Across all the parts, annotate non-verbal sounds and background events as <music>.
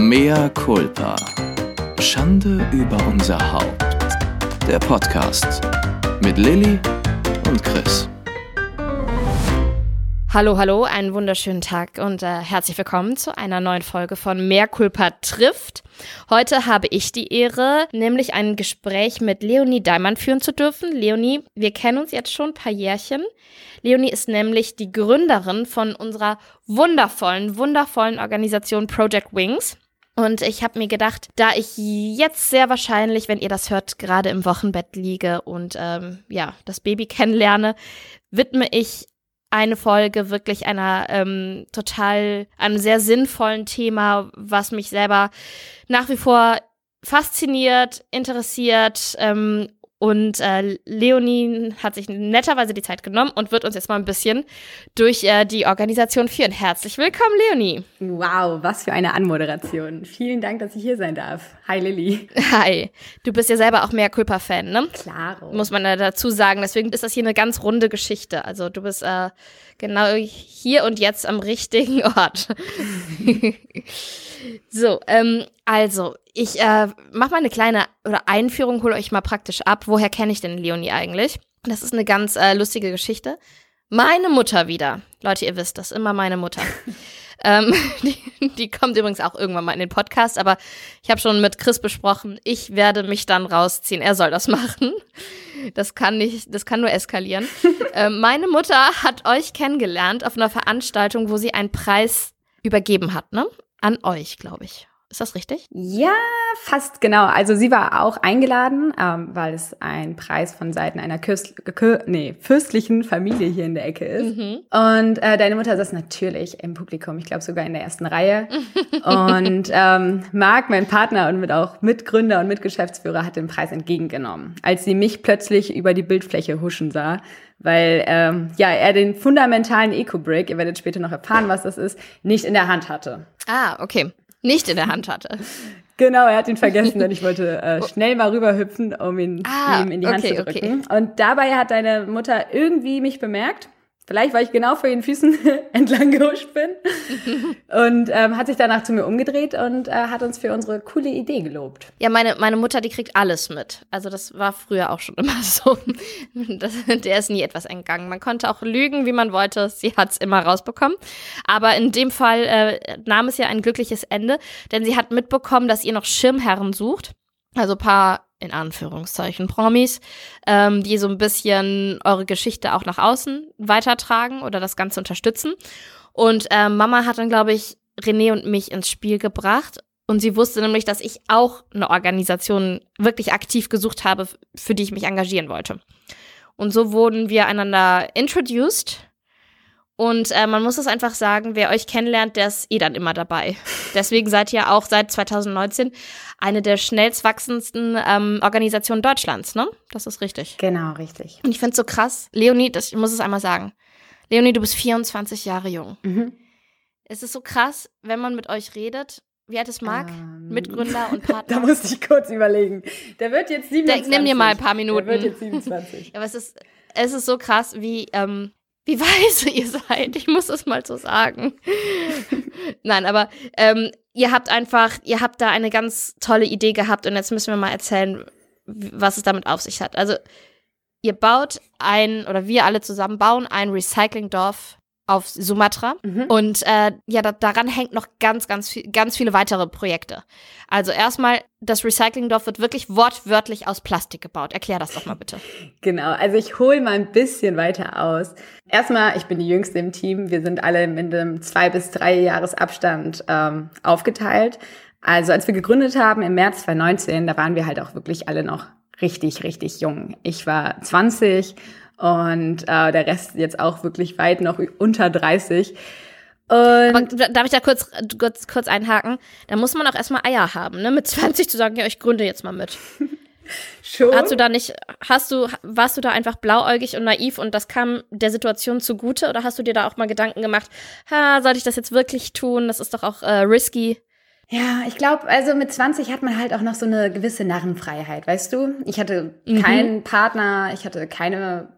Mea culpa. Schande über unser Haupt. Der Podcast mit Lilly und Chris. Hallo, hallo, einen wunderschönen Tag und äh, herzlich willkommen zu einer neuen Folge von Mehr Culpa trifft. Heute habe ich die Ehre, nämlich ein Gespräch mit Leonie Daimann führen zu dürfen. Leonie, wir kennen uns jetzt schon ein paar Jährchen. Leonie ist nämlich die Gründerin von unserer wundervollen, wundervollen Organisation Project Wings. Und ich habe mir gedacht, da ich jetzt sehr wahrscheinlich, wenn ihr das hört, gerade im Wochenbett liege und ähm, ja, das Baby <laughs> kennenlerne, widme ich eine Folge wirklich einer ähm, total, einem sehr sinnvollen Thema, was mich selber nach wie vor fasziniert, interessiert ähm, und äh, Leonie hat sich netterweise die Zeit genommen und wird uns jetzt mal ein bisschen durch äh, die Organisation führen. Herzlich willkommen, Leonie. Wow, was für eine Anmoderation. Vielen Dank, dass ich hier sein darf. Hi, Lilly. <laughs> Hi. Du bist ja selber auch mehr Culpa-Fan, ne? Klaro. Muss man da dazu sagen. Deswegen ist das hier eine ganz runde Geschichte. Also du bist äh, genau hier und jetzt am richtigen <laughs> Ort. so, ähm, also, ich äh, mache mal eine kleine oder Einführung, hole euch mal praktisch ab. Woher kenne ich denn Leonie eigentlich? Das ist eine ganz äh, lustige Geschichte. Meine Mutter wieder. Leute, ihr wisst das, immer meine Mutter. <laughs> ähm, <laughs> die, die kommt übrigens auch irgendwann mal in den Podcast, aber ich habe schon mit Chris besprochen, ich werde mich dann rausziehen. Er soll das machen. Das kann nicht, das kann nur eskalieren. <laughs> ähm, meine Mutter hat euch kennengelernt auf einer Veranstaltung, wo sie einen Preis übergeben hat, ne? An euch, glaube ich. Ist das richtig? Ja, fast genau. Also sie war auch eingeladen, ähm, weil es ein Preis von Seiten einer Küst nee, fürstlichen Familie hier in der Ecke ist. Mhm. Und äh, deine Mutter saß natürlich im Publikum, ich glaube sogar in der ersten Reihe. und ähm, Marc, mein Partner und mit auch Mitgründer und Mitgeschäftsführer, hat den Preis entgegengenommen, als sie mich plötzlich über die Bildfläche huschen sah weil ähm, ja er den fundamentalen Eco-Brick, ihr werdet später noch erfahren, was das ist, nicht in der Hand hatte. Ah, okay nicht in der Hand hatte. Genau, er hat ihn vergessen <laughs> und ich wollte äh, schnell mal rüberhüpfen, um ihn ah, ihm in die Hand okay, zu drücken. Okay. Und dabei hat deine Mutter irgendwie mich bemerkt Vielleicht, weil ich genau vor ihren Füßen <laughs> entlang gehuscht bin. und ähm, hat sich danach zu mir umgedreht und äh, hat uns für unsere coole Idee gelobt. Ja, meine, meine Mutter, die kriegt alles mit. Also das war früher auch schon immer <laughs> so. Das, der ist nie etwas entgangen. Man konnte auch lügen, wie man wollte. Sie hat es immer rausbekommen. Aber in dem Fall äh, nahm es ja ein glückliches Ende, denn sie hat mitbekommen, dass ihr noch Schirmherren sucht. Also paar in Anführungszeichen Promis, ähm, die so ein bisschen eure Geschichte auch nach außen weitertragen oder das Ganze unterstützen. Und äh, Mama hat dann, glaube ich, René und mich ins Spiel gebracht. Und sie wusste nämlich, dass ich auch eine Organisation wirklich aktiv gesucht habe, für die ich mich engagieren wollte. Und so wurden wir einander introduced und äh, man muss es einfach sagen, wer euch kennenlernt, der ist eh dann immer dabei. Deswegen seid ihr auch seit 2019 eine der schnellst wachsendsten ähm, Organisationen Deutschlands, ne? Das ist richtig. Genau, richtig. Und ich finde es so krass. Leonie, das, ich muss es einmal sagen. Leonie, du bist 24 Jahre jung. Mhm. Es ist so krass, wenn man mit euch redet. Wie alt ist Marc? Ähm, Mitgründer und <laughs> Partner. da musste ich kurz überlegen. Der wird jetzt 27. Der, nimm dir mal ein paar Minuten. Der wird jetzt 27. ja, aber es ist, es ist so krass, wie, ähm, wie <laughs> weise ihr seid. Ich muss es mal so sagen. Nein, aber ähm, ihr habt einfach, ihr habt da eine ganz tolle Idee gehabt und jetzt müssen wir mal erzählen, was es damit auf sich hat. Also ihr baut ein, oder wir alle zusammen bauen ein Recyclingdorf auf Sumatra. Mhm. Und äh, ja, da, daran hängt noch ganz, ganz, viel, ganz viele weitere Projekte. Also erstmal, das Recyclingdorf wird wirklich wortwörtlich aus Plastik gebaut. Erklär das doch mal bitte. Genau, also ich hole mal ein bisschen weiter aus. Erstmal, ich bin die Jüngste im Team. Wir sind alle mit einem zwei bis drei Jahres Abstand ähm, aufgeteilt. Also als wir gegründet haben im März 2019, da waren wir halt auch wirklich alle noch richtig, richtig jung. Ich war 20 und äh, der Rest jetzt auch wirklich weit noch unter 30. Und Aber darf ich da kurz, kurz, kurz einhaken? Da muss man auch erstmal Eier haben, ne? Mit 20 zu sagen, ja, ich gründe jetzt mal mit. <laughs> Schon? Hast du da nicht, hast du, warst du da einfach blauäugig und naiv und das kam der Situation zugute oder hast du dir da auch mal Gedanken gemacht, ha, sollte ich das jetzt wirklich tun? Das ist doch auch äh, risky. Ja, ich glaube, also mit 20 hat man halt auch noch so eine gewisse Narrenfreiheit, weißt du? Ich hatte mhm. keinen Partner, ich hatte keine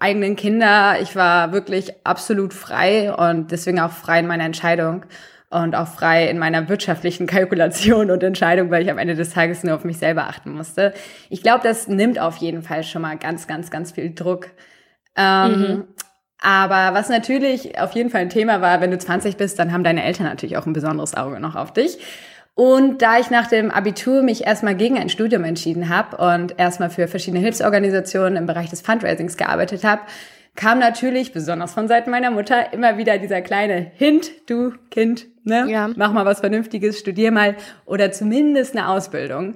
eigenen Kinder. Ich war wirklich absolut frei und deswegen auch frei in meiner Entscheidung. und auch frei in meiner wirtschaftlichen <laughs> Kalkulation und Entscheidung, weil ich am Ende des Tages nur auf mich selber achten musste. Ich glaube, das nimmt auf jeden Fall schon mal ganz, ganz, ganz viel Druck. Ähm, mhm. Aber was natürlich auf jeden Fall ein Thema war, wenn du 20 bist, dann haben deine Eltern natürlich auch ein besonderes Auge noch auf dich. Und da ich nach dem Abitur mich erstmal gegen ein Studium entschieden habe und erstmal für verschiedene Hilfsorganisationen im Bereich des Fundraisings gearbeitet habe, kam natürlich, besonders von Seiten meiner Mutter, immer wieder dieser kleine Hint, du Kind, ne? Ja. Mach mal was Vernünftiges, studier mal oder zumindest eine Ausbildung.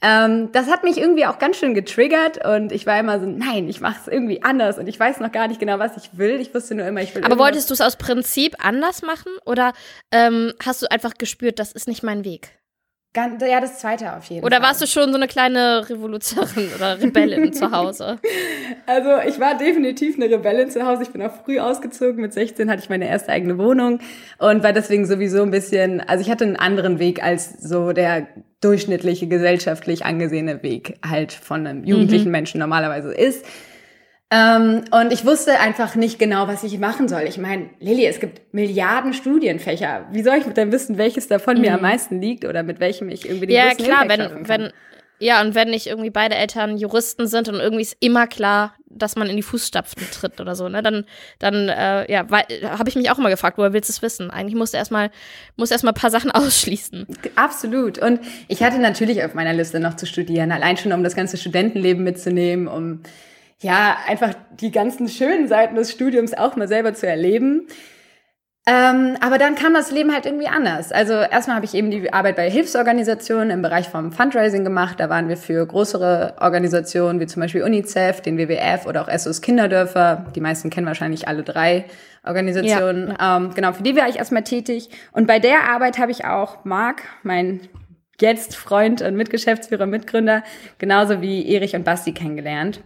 Ähm, das hat mich irgendwie auch ganz schön getriggert und ich war immer so, nein, ich mache es irgendwie anders und ich weiß noch gar nicht genau, was ich will. Ich wusste nur immer, ich will. Aber wolltest du es aus Prinzip anders machen oder ähm, hast du einfach gespürt, das ist nicht mein Weg? Ganz, ja, das zweite auf jeden oder Fall. Oder warst du schon so eine kleine Revolutionärin oder <laughs> Rebellin zu Hause? Also ich war definitiv eine Rebellin zu Hause. Ich bin auch früh ausgezogen. Mit 16 hatte ich meine erste eigene Wohnung und war deswegen sowieso ein bisschen, also ich hatte einen anderen Weg als so der durchschnittliche gesellschaftlich angesehene Weg halt von einem jugendlichen mhm. Menschen normalerweise ist. Ähm, und ich wusste einfach nicht genau, was ich machen soll. Ich meine, Lilly, es gibt Milliarden Studienfächer. Wie soll ich denn wissen, welches davon mhm. mir am meisten liegt oder mit welchem ich irgendwie den Ja, klar, wenn, wenn, ja, und wenn nicht irgendwie beide Eltern Juristen sind und irgendwie ist immer klar, dass man in die Fußstapfen tritt oder so, ne, dann, dann, äh, ja, habe ich mich auch immer gefragt, woher willst du es wissen? Eigentlich musst du erstmal, musst erstmal ein paar Sachen <laughs> ausschließen. Absolut. Und ich hatte natürlich auf meiner Liste noch zu studieren, allein schon um das ganze Studentenleben mitzunehmen, um ja, einfach die ganzen schönen Seiten des Studiums auch mal selber zu erleben. Ähm, aber dann kam das Leben halt irgendwie anders. Also erstmal habe ich eben die Arbeit bei Hilfsorganisationen im Bereich vom Fundraising gemacht. Da waren wir für größere Organisationen wie zum Beispiel UNICEF, den WWF oder auch SOS Kinderdörfer. Die meisten kennen wahrscheinlich alle drei Organisationen. Ja, ja. Ähm, genau, für die war ich erstmal tätig. Und bei der Arbeit habe ich auch Marc, mein jetzt Freund und Mitgeschäftsführer, Mitgründer, genauso wie Erich und Basti kennengelernt.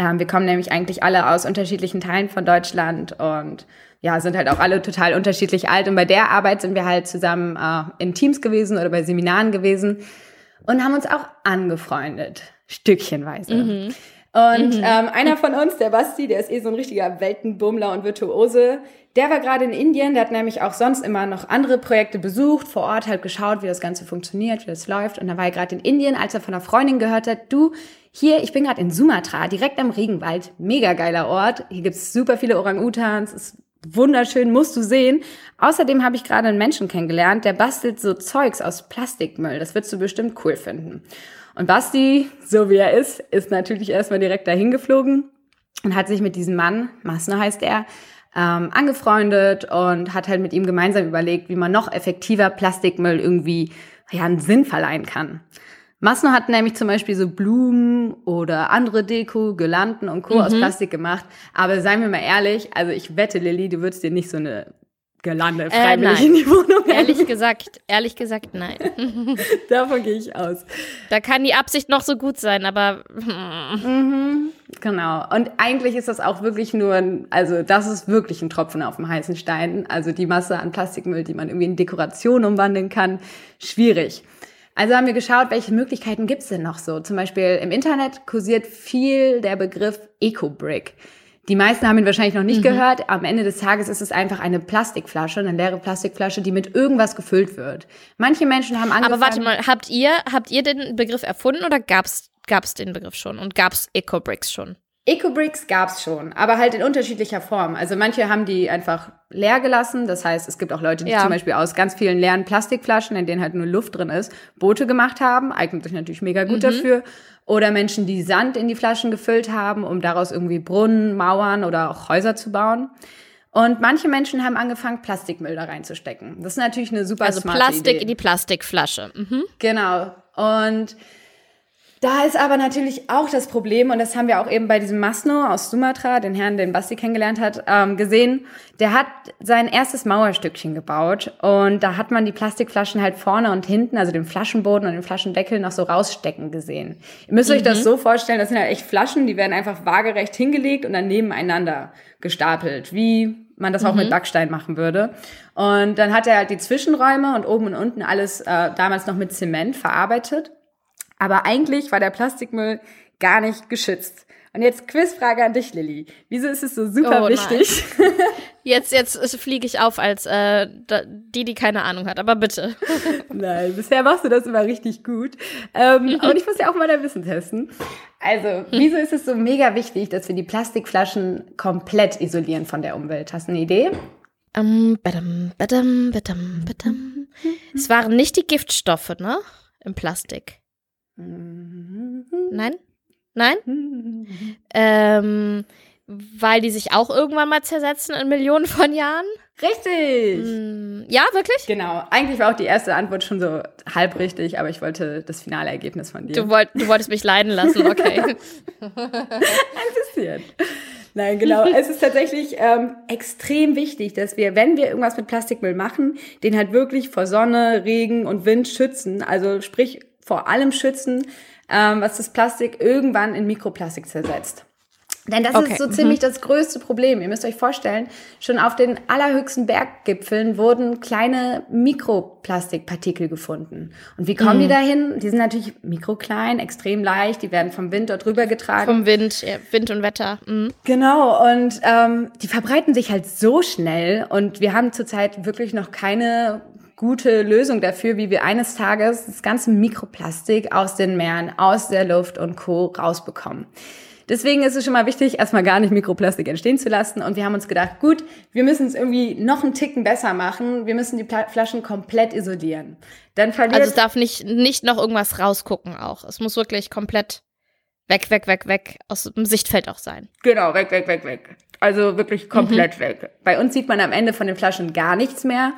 Ähm, wir kommen nämlich eigentlich alle aus unterschiedlichen Teilen von Deutschland und ja, sind halt auch alle total unterschiedlich alt. Und bei der Arbeit sind wir halt zusammen äh, in Teams gewesen oder bei Seminaren gewesen und haben uns auch angefreundet, stückchenweise. Mhm. Und mhm. ähm, einer von uns, der Basti, der ist eh so ein richtiger Weltenbummler und Virtuose, der war gerade in Indien, der hat nämlich auch sonst immer noch andere Projekte besucht, vor Ort halt geschaut, wie das Ganze funktioniert, wie das läuft. Und da war er gerade in Indien, als er von einer Freundin gehört hat, du, hier, ich bin gerade in Sumatra, direkt am Regenwald, mega geiler Ort. Hier gibt's super viele Orang-Utans, ist wunderschön, musst du sehen. Außerdem habe ich gerade einen Menschen kennengelernt, der bastelt so Zeugs aus Plastikmüll. Das würdest du bestimmt cool finden. Und Basti, so wie er ist, ist natürlich erstmal direkt dahin geflogen und hat sich mit diesem Mann, Masner heißt er, ähm, angefreundet und hat halt mit ihm gemeinsam überlegt, wie man noch effektiver Plastikmüll irgendwie ja, einen Sinn verleihen kann. Masno hat nämlich zum Beispiel so Blumen oder andere Deko, Girlanden und Co. Mhm. aus Plastik gemacht. Aber seien wir mal ehrlich, also ich wette, Lilly, du würdest dir nicht so eine Girlande äh, freiwillig äh, in die Wohnung Ehrlich hängen. gesagt, ehrlich gesagt, nein. <laughs> <laughs> Davon gehe ich aus. Da kann die Absicht noch so gut sein, aber. Mhm. Genau. Und eigentlich ist das auch wirklich nur, ein, also das ist wirklich ein Tropfen auf dem heißen Stein. Also die Masse an Plastikmüll, die man irgendwie in Dekoration umwandeln kann, schwierig. Also haben wir geschaut, welche Möglichkeiten gibt's denn noch so. Zum Beispiel im Internet kursiert viel der Begriff Eco-Brick. Die meisten haben ihn wahrscheinlich noch nicht mhm. gehört. Am Ende des Tages ist es einfach eine Plastikflasche, eine leere Plastikflasche, die mit irgendwas gefüllt wird. Manche Menschen haben angefangen. Aber warte mal, habt ihr, habt ihr den Begriff erfunden oder gab's, gab's den Begriff schon und gab's Eco-Bricks schon? Eco-Bricks gab's schon, aber halt in unterschiedlicher Form. Also manche haben die einfach leer gelassen. Das heißt, es gibt auch Leute, die ja. zum Beispiel aus ganz vielen leeren Plastikflaschen, in denen halt nur Luft drin ist, Boote gemacht haben. Eignet sich natürlich mega gut mhm. dafür. Oder Menschen, die Sand in die Flaschen gefüllt haben, um daraus irgendwie Brunnen, Mauern oder auch Häuser zu bauen. Und manche Menschen haben angefangen, Plastikmüll da reinzustecken. Das ist natürlich eine super also smarte Plastik Idee. in die Plastikflasche. Mhm. Genau. Und da ist aber natürlich auch das Problem, und das haben wir auch eben bei diesem Masno aus Sumatra, den Herrn, den Basti kennengelernt hat, ähm, gesehen. Der hat sein erstes Mauerstückchen gebaut und da hat man die Plastikflaschen halt vorne und hinten, also den Flaschenboden und den Flaschendeckel noch so rausstecken gesehen. Ihr müsst mhm. euch das mhm. so vorstellen, das sind halt echt Flaschen, die werden einfach waagerecht hingelegt und dann nebeneinander gestapelt, wie man das auch mit mhm. Backstein machen würde. Und dann hat er halt die Zwischenräume und oben und unten alles äh, damals noch mit Zement verarbeitet. Aber eigentlich war der Plastikmüll gar nicht geschützt. Und jetzt Quizfrage an dich, Lilly. Wieso ist es so super Oh, wichtig? <laughs> Jetzt, jetzt fliege ich auf als äh, die, die keine Ahnung hat, aber bitte. <laughs> Nein, bisher machst du das immer richtig gut. Ähm, und ich muss ja auch mal dein Wissen testen. Also, wieso ist es so mega wichtig, dass wir die Plastikflaschen komplett isolieren von der Umwelt? Hast du eine Idee? Ähm, badam, badam, badam, badam. Es waren nicht die Giftstoffe, ne? Im Plastik. Nein? Nein? Ähm, weil die sich auch irgendwann mal zersetzen in Millionen von Jahren? Richtig! Hm, ja, wirklich? Genau. Eigentlich war auch die erste Antwort schon so halb richtig, aber ich wollte das finale Ergebnis von dir. Du, wollt, du wolltest mich leiden lassen, okay. <laughs> passiert. Nein, genau. es ist tatsächlich ähm, extrem wichtig, dass wir, wenn wir irgendwas mit Plastikmüll machen, den halt wirklich vor Sonne, Regen und Wind schützen. Also sprich vor allem schützen, ähm, was das Plastik irgendwann in Mikroplastik zersetzt. Denn das Okay, ist so mhm. ziemlich das größte Problem. Ihr müsst euch vorstellen, schon auf den allerhöchsten Berggipfeln wurden kleine Mikroplastikpartikel gefunden. Und wie kommen die Mhm. dahin? Die sind natürlich mikroklein, extrem leicht, die werden vom Wind dort drüber getragen. Vom Wind, ja, Wind und Wetter. Mhm. Genau, und ähm, die verbreiten sich halt so schnell und wir haben zurzeit wirklich noch keine gute Lösung dafür, wie wir eines Tages das ganze Mikroplastik aus den Meeren, aus der Luft und Co. rausbekommen. Deswegen ist es schon mal wichtig, erstmal gar nicht Mikroplastik entstehen zu lassen. Und wir haben uns gedacht, gut, wir müssen es irgendwie noch einen Ticken besser machen. Wir müssen die Flaschen komplett isolieren. Dann verliert Also es darf nicht, nicht noch irgendwas rausgucken auch. Es muss wirklich komplett weg, weg, weg, weg aus dem Sichtfeld auch sein. Genau, weg, weg, weg, weg. Also wirklich komplett weg. Bei uns sieht man am Ende von den Flaschen gar nichts mehr.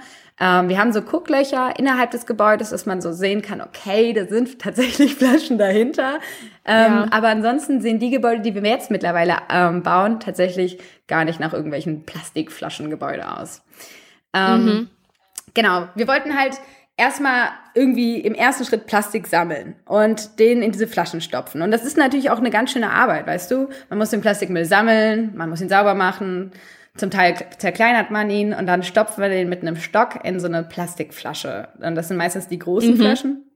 Ähm, wir haben so Gucklöcher innerhalb des Gebäudes, dass man so sehen kann, okay, da sind <laughs> tatsächlich Flaschen dahinter. Ähm, Ja. Aber ansonsten sehen die Gebäude, die wir jetzt mittlerweile ähm, bauen, tatsächlich gar nicht nach irgendwelchen Plastikflaschengebäude aus. Ähm, Genau, wir wollten halt erstmal irgendwie im ersten Schritt Plastik sammeln und den in diese Flaschen stopfen. Und das ist natürlich auch eine ganz schöne Arbeit, weißt du? Man muss den Plastikmüll sammeln, man muss ihn sauber machen. Zum Teil zerkleinert man ihn und dann stopfen wir den mit einem Stock in so eine Plastikflasche. Und das sind meistens die großen Flaschen.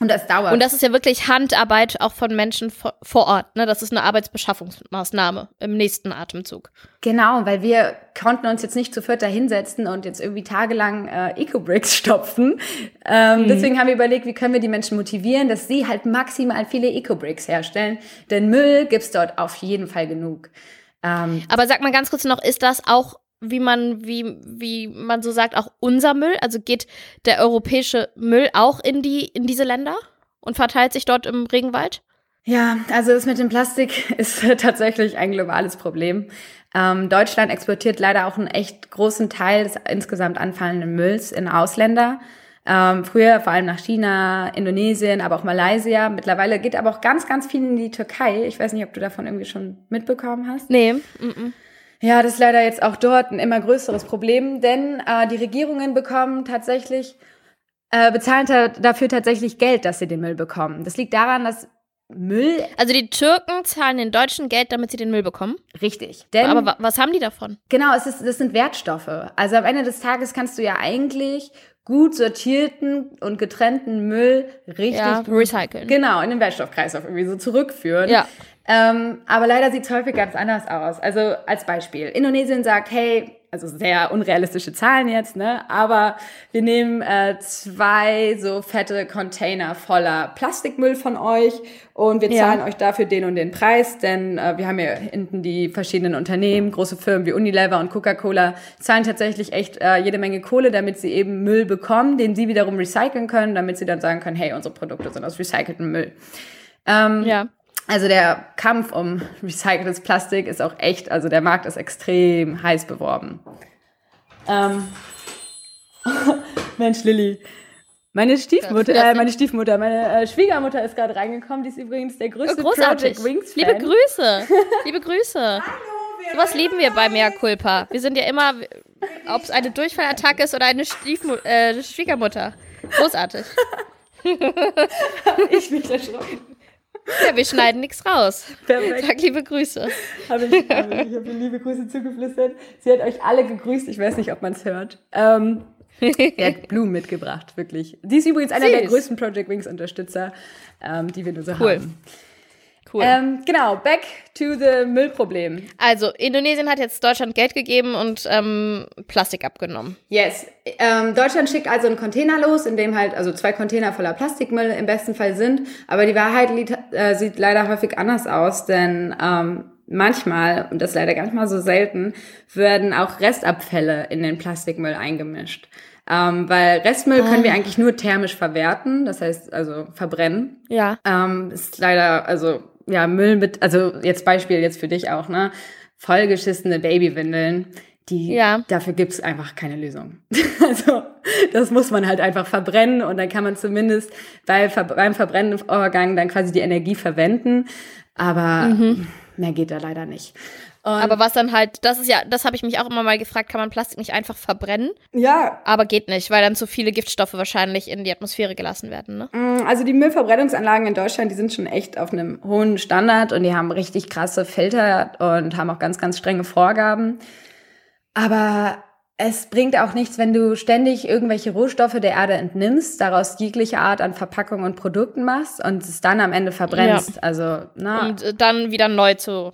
Und das dauert. Und das ist ja wirklich Handarbeit auch von Menschen vor, Ort. Ne? Das ist eine Arbeitsbeschaffungsmaßnahme im nächsten Atemzug. Genau, weil wir konnten uns jetzt nicht zu viert da hinsetzen und jetzt irgendwie tagelang äh, Eco-Bricks stopfen. Ähm, Deswegen haben wir überlegt, wie können wir die Menschen motivieren, dass sie halt maximal viele Eco-Bricks herstellen. Denn Müll gibt's dort auf jeden Fall genug. Ähm, Aber sag mal ganz kurz noch, ist das auch, wie man, wie, wie man so sagt, auch unser Müll? Also geht der europäische Müll auch in die, in diese Länder und verteilt sich dort im Regenwald? Ja, also das mit dem Plastik <laughs> ist tatsächlich ein globales Problem. Ähm, Deutschland exportiert leider auch einen echt großen Teil des insgesamt anfallenden Mülls in Ausländer. Ähm, früher vor allem nach China, Indonesien, aber auch Malaysia. Mittlerweile geht aber auch ganz, ganz viel in die Türkei. Ich weiß nicht, ob du davon irgendwie schon mitbekommen hast. Nee. Mm Ja, das ist leider jetzt auch dort ein immer größeres Problem, denn äh, die Regierungen bekommen tatsächlich, äh, bezahlen ta dafür tatsächlich Geld, dass sie den Müll bekommen. Das liegt daran, dass Müll Also die Türken zahlen den Deutschen Geld, damit sie den Müll bekommen. richtig. Denn Aber wa was haben die davon? Genau, es ist, das sind Wertstoffe. Also am Ende des Tages kannst du ja eigentlich gut sortierten und getrennten Müll richtig Ja, recyceln. genau in den Wertstoffkreislauf irgendwie so zurückführen. Ja. Ähm, aber leider sieht es häufig ganz anders aus. Also als Beispiel, Indonesien sagt, hey, also sehr unrealistische Zahlen jetzt, ne? Aber wir nehmen äh, zwei so fette Container voller Plastikmüll von euch und wir Ja. zahlen euch dafür den und den Preis, denn äh, wir haben ja hinten die verschiedenen Unternehmen, große Firmen wie Unilever und Coca-Cola zahlen tatsächlich echt äh, jede Menge Kohle, damit sie eben Müll bekommen, den sie wiederum recyceln können, damit sie dann sagen können, hey, unsere Produkte sind aus recyceltem Müll. Ähm, Ja. Also der Kampf um recyceltes Plastik ist auch echt, also der Markt ist extrem heiß beworben. Ähm. <laughs> Mensch, Lilly. Meine Stiefmutter, äh, meine Stiefmutter, meine äh, Schwiegermutter ist gerade reingekommen. Die ist übrigens der größte großartig. Project Wings Fan. Liebe Grüße. Liebe Grüße. <laughs> Sowas lieben wir bei Mea Culpa. Wir sind ja immer, ob es eine Durchfallattacke ist oder eine Stiefmu äh, Schwiegermutter. Großartig. <laughs> Ich bin erschrocken. Ja, wir schneiden nichts raus. Perfekt. Sag liebe Grüße. Habe ich, habe ich, habe liebe Grüße zugeflüstert. Sie hat euch alle gegrüßt. Ich weiß nicht, ob man es hört. Ähm, sie hat <laughs> Blumen mitgebracht, wirklich. Sie ist übrigens einer der Süß. größten Project Wings Unterstützer, ähm, die wir nur so Cool. haben. Cool. Ähm, genau, back to the Müllproblem. Also, Indonesien hat jetzt Deutschland Geld gegeben und ähm, Plastik abgenommen. Yes. Ähm, Deutschland schickt also einen Container los, in dem halt also zwei Container voller Plastikmüll im besten Fall sind. Aber die Wahrheit äh, sieht leider häufig anders aus, denn ähm, manchmal, und das leider ganz mal so selten, werden auch Restabfälle in den Plastikmüll eingemischt. Ähm, weil Restmüll können wir ah. eigentlich nur thermisch verwerten, das heißt also verbrennen. Ja. Ähm, ist leider, also ja, Müll mit, also jetzt Beispiel jetzt für dich auch, ne? Vollgeschissene Babywindeln, die, ja. dafür gibt's einfach keine Lösung. <laughs> also, das muss man halt einfach verbrennen und dann kann man zumindest bei, beim Verbrennungsvorgang dann quasi die Energie verwenden. Aber mhm. mehr geht da leider nicht. Und aber was dann halt, das ist ja, das habe ich mich auch immer mal gefragt, kann man Plastik nicht einfach verbrennen? Ja. Aber geht nicht, weil dann zu viele Giftstoffe wahrscheinlich in die Atmosphäre gelassen werden, ne? Mm, also die Müllverbrennungsanlagen in Deutschland, die sind schon echt auf einem hohen Standard und die haben richtig krasse Filter und haben auch ganz, ganz strenge Vorgaben. Aber es bringt auch nichts, wenn du ständig irgendwelche Rohstoffe der Erde entnimmst, daraus jegliche Art an Verpackungen und Produkten machst und es dann am Ende verbrennst. Ja. Also, na. Und äh, dann wieder neu zu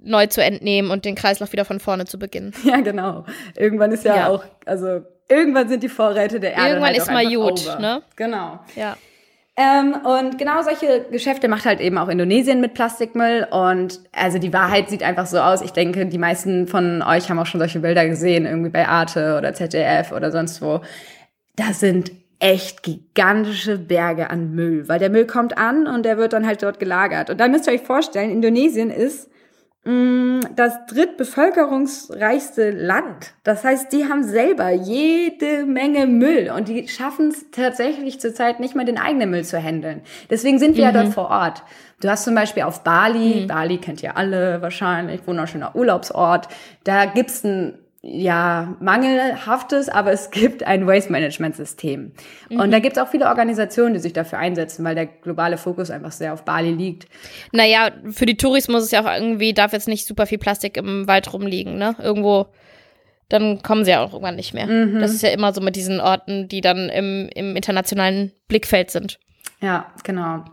neu zu entnehmen und den Kreislauf wieder von vorne zu beginnen. <laughs> Ja, genau. Irgendwann ist ja, ja. auch, also irgendwann sind die Vorräte der Erde. Irgendwann halt ist mal gut, over. ne? Genau. Ja. Ähm, und genau solche Geschäfte macht halt eben auch Indonesien mit Plastikmüll. Und also die Wahrheit sieht einfach so aus. Ich denke, die meisten von euch haben auch schon solche Bilder gesehen, irgendwie bei Arte oder ZDF oder sonst wo. Das sind echt gigantische Berge an Müll, weil der Müll kommt an und der wird dann halt dort gelagert. Und da müsst ihr euch vorstellen, Indonesien ist das drittbevölkerungsreichste Land. Das heißt, die haben selber jede Menge Müll und die schaffen es tatsächlich zurzeit nicht mal den eigenen Müll zu handeln. Deswegen sind wir mhm. ja dort mhm. vor Ort. Du hast zum Beispiel auf Bali, mhm. Bali kennt ihr alle wahrscheinlich, wunderschöner Urlaubsort, da gibt's ein ja, mangelhaftes, aber es gibt ein Waste-Management-System. Mhm. Und da gibt es auch viele Organisationen, die sich dafür einsetzen, weil der globale Fokus einfach sehr auf Bali liegt. Naja, für die Tourismus ist ja auch irgendwie, darf jetzt nicht super viel Plastik im Wald rumliegen, ne? Irgendwo, dann kommen sie ja auch irgendwann nicht mehr. Mhm. Das ist ja immer so mit diesen Orten, die dann im, im internationalen Blickfeld sind. Ja, genau.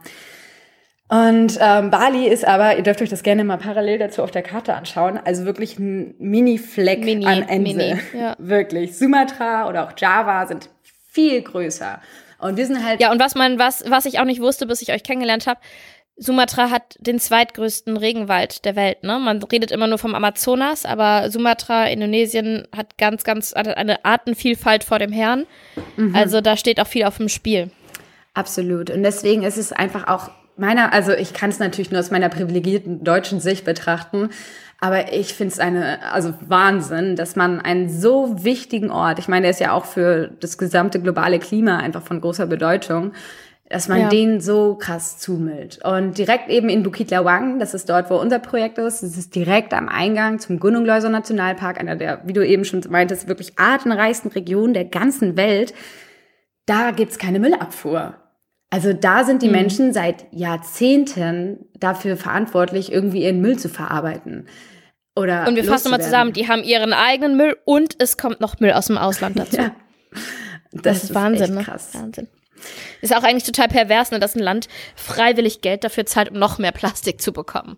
Und ähm, Bali ist aber, ihr dürft euch das gerne mal parallel dazu auf der Karte anschauen, also wirklich ein Mini-Fleck Mini, an Insel. Mini, ja. <laughs> Wirklich. Sumatra oder auch Java sind viel größer. Und wir sind halt. Ja, und was man, was, was ich auch nicht wusste, bis ich euch kennengelernt habe, Sumatra hat den zweitgrößten Regenwald der Welt. Ne? Man redet immer nur vom Amazonas, aber Sumatra, Indonesien, hat ganz, ganz eine Artenvielfalt vor dem Herrn. Mhm. Also da steht auch viel auf dem Spiel. Absolut. Und deswegen ist es einfach auch meiner, also ich kann es natürlich nur aus meiner privilegierten deutschen Sicht betrachten, aber ich finde es eine, also Wahnsinn, dass man einen so wichtigen Ort, ich meine, der ist ja auch für das gesamte globale Klima einfach von großer Bedeutung, dass man ja. den so krass zumüllt. Und direkt eben in Bukit Lawang, das ist dort, wo unser Projekt ist, das ist direkt am Eingang zum Gunung Leuser Nationalpark, einer der, wie du eben schon meintest, wirklich artenreichsten Regionen der ganzen Welt. Da gibt's keine Müllabfuhr. Also da sind die mhm. Menschen seit Jahrzehnten dafür verantwortlich, irgendwie ihren Müll zu verarbeiten. Oder und wir fassen mal zusammen, die haben ihren eigenen Müll und es kommt noch Müll aus dem Ausland dazu. <laughs> ja. Das, das, ist Wahnsinn, ne? krass. Wahnsinn. Ist auch eigentlich total pervers, ne, dass ein Land freiwillig Geld dafür zahlt, um noch mehr Plastik zu bekommen.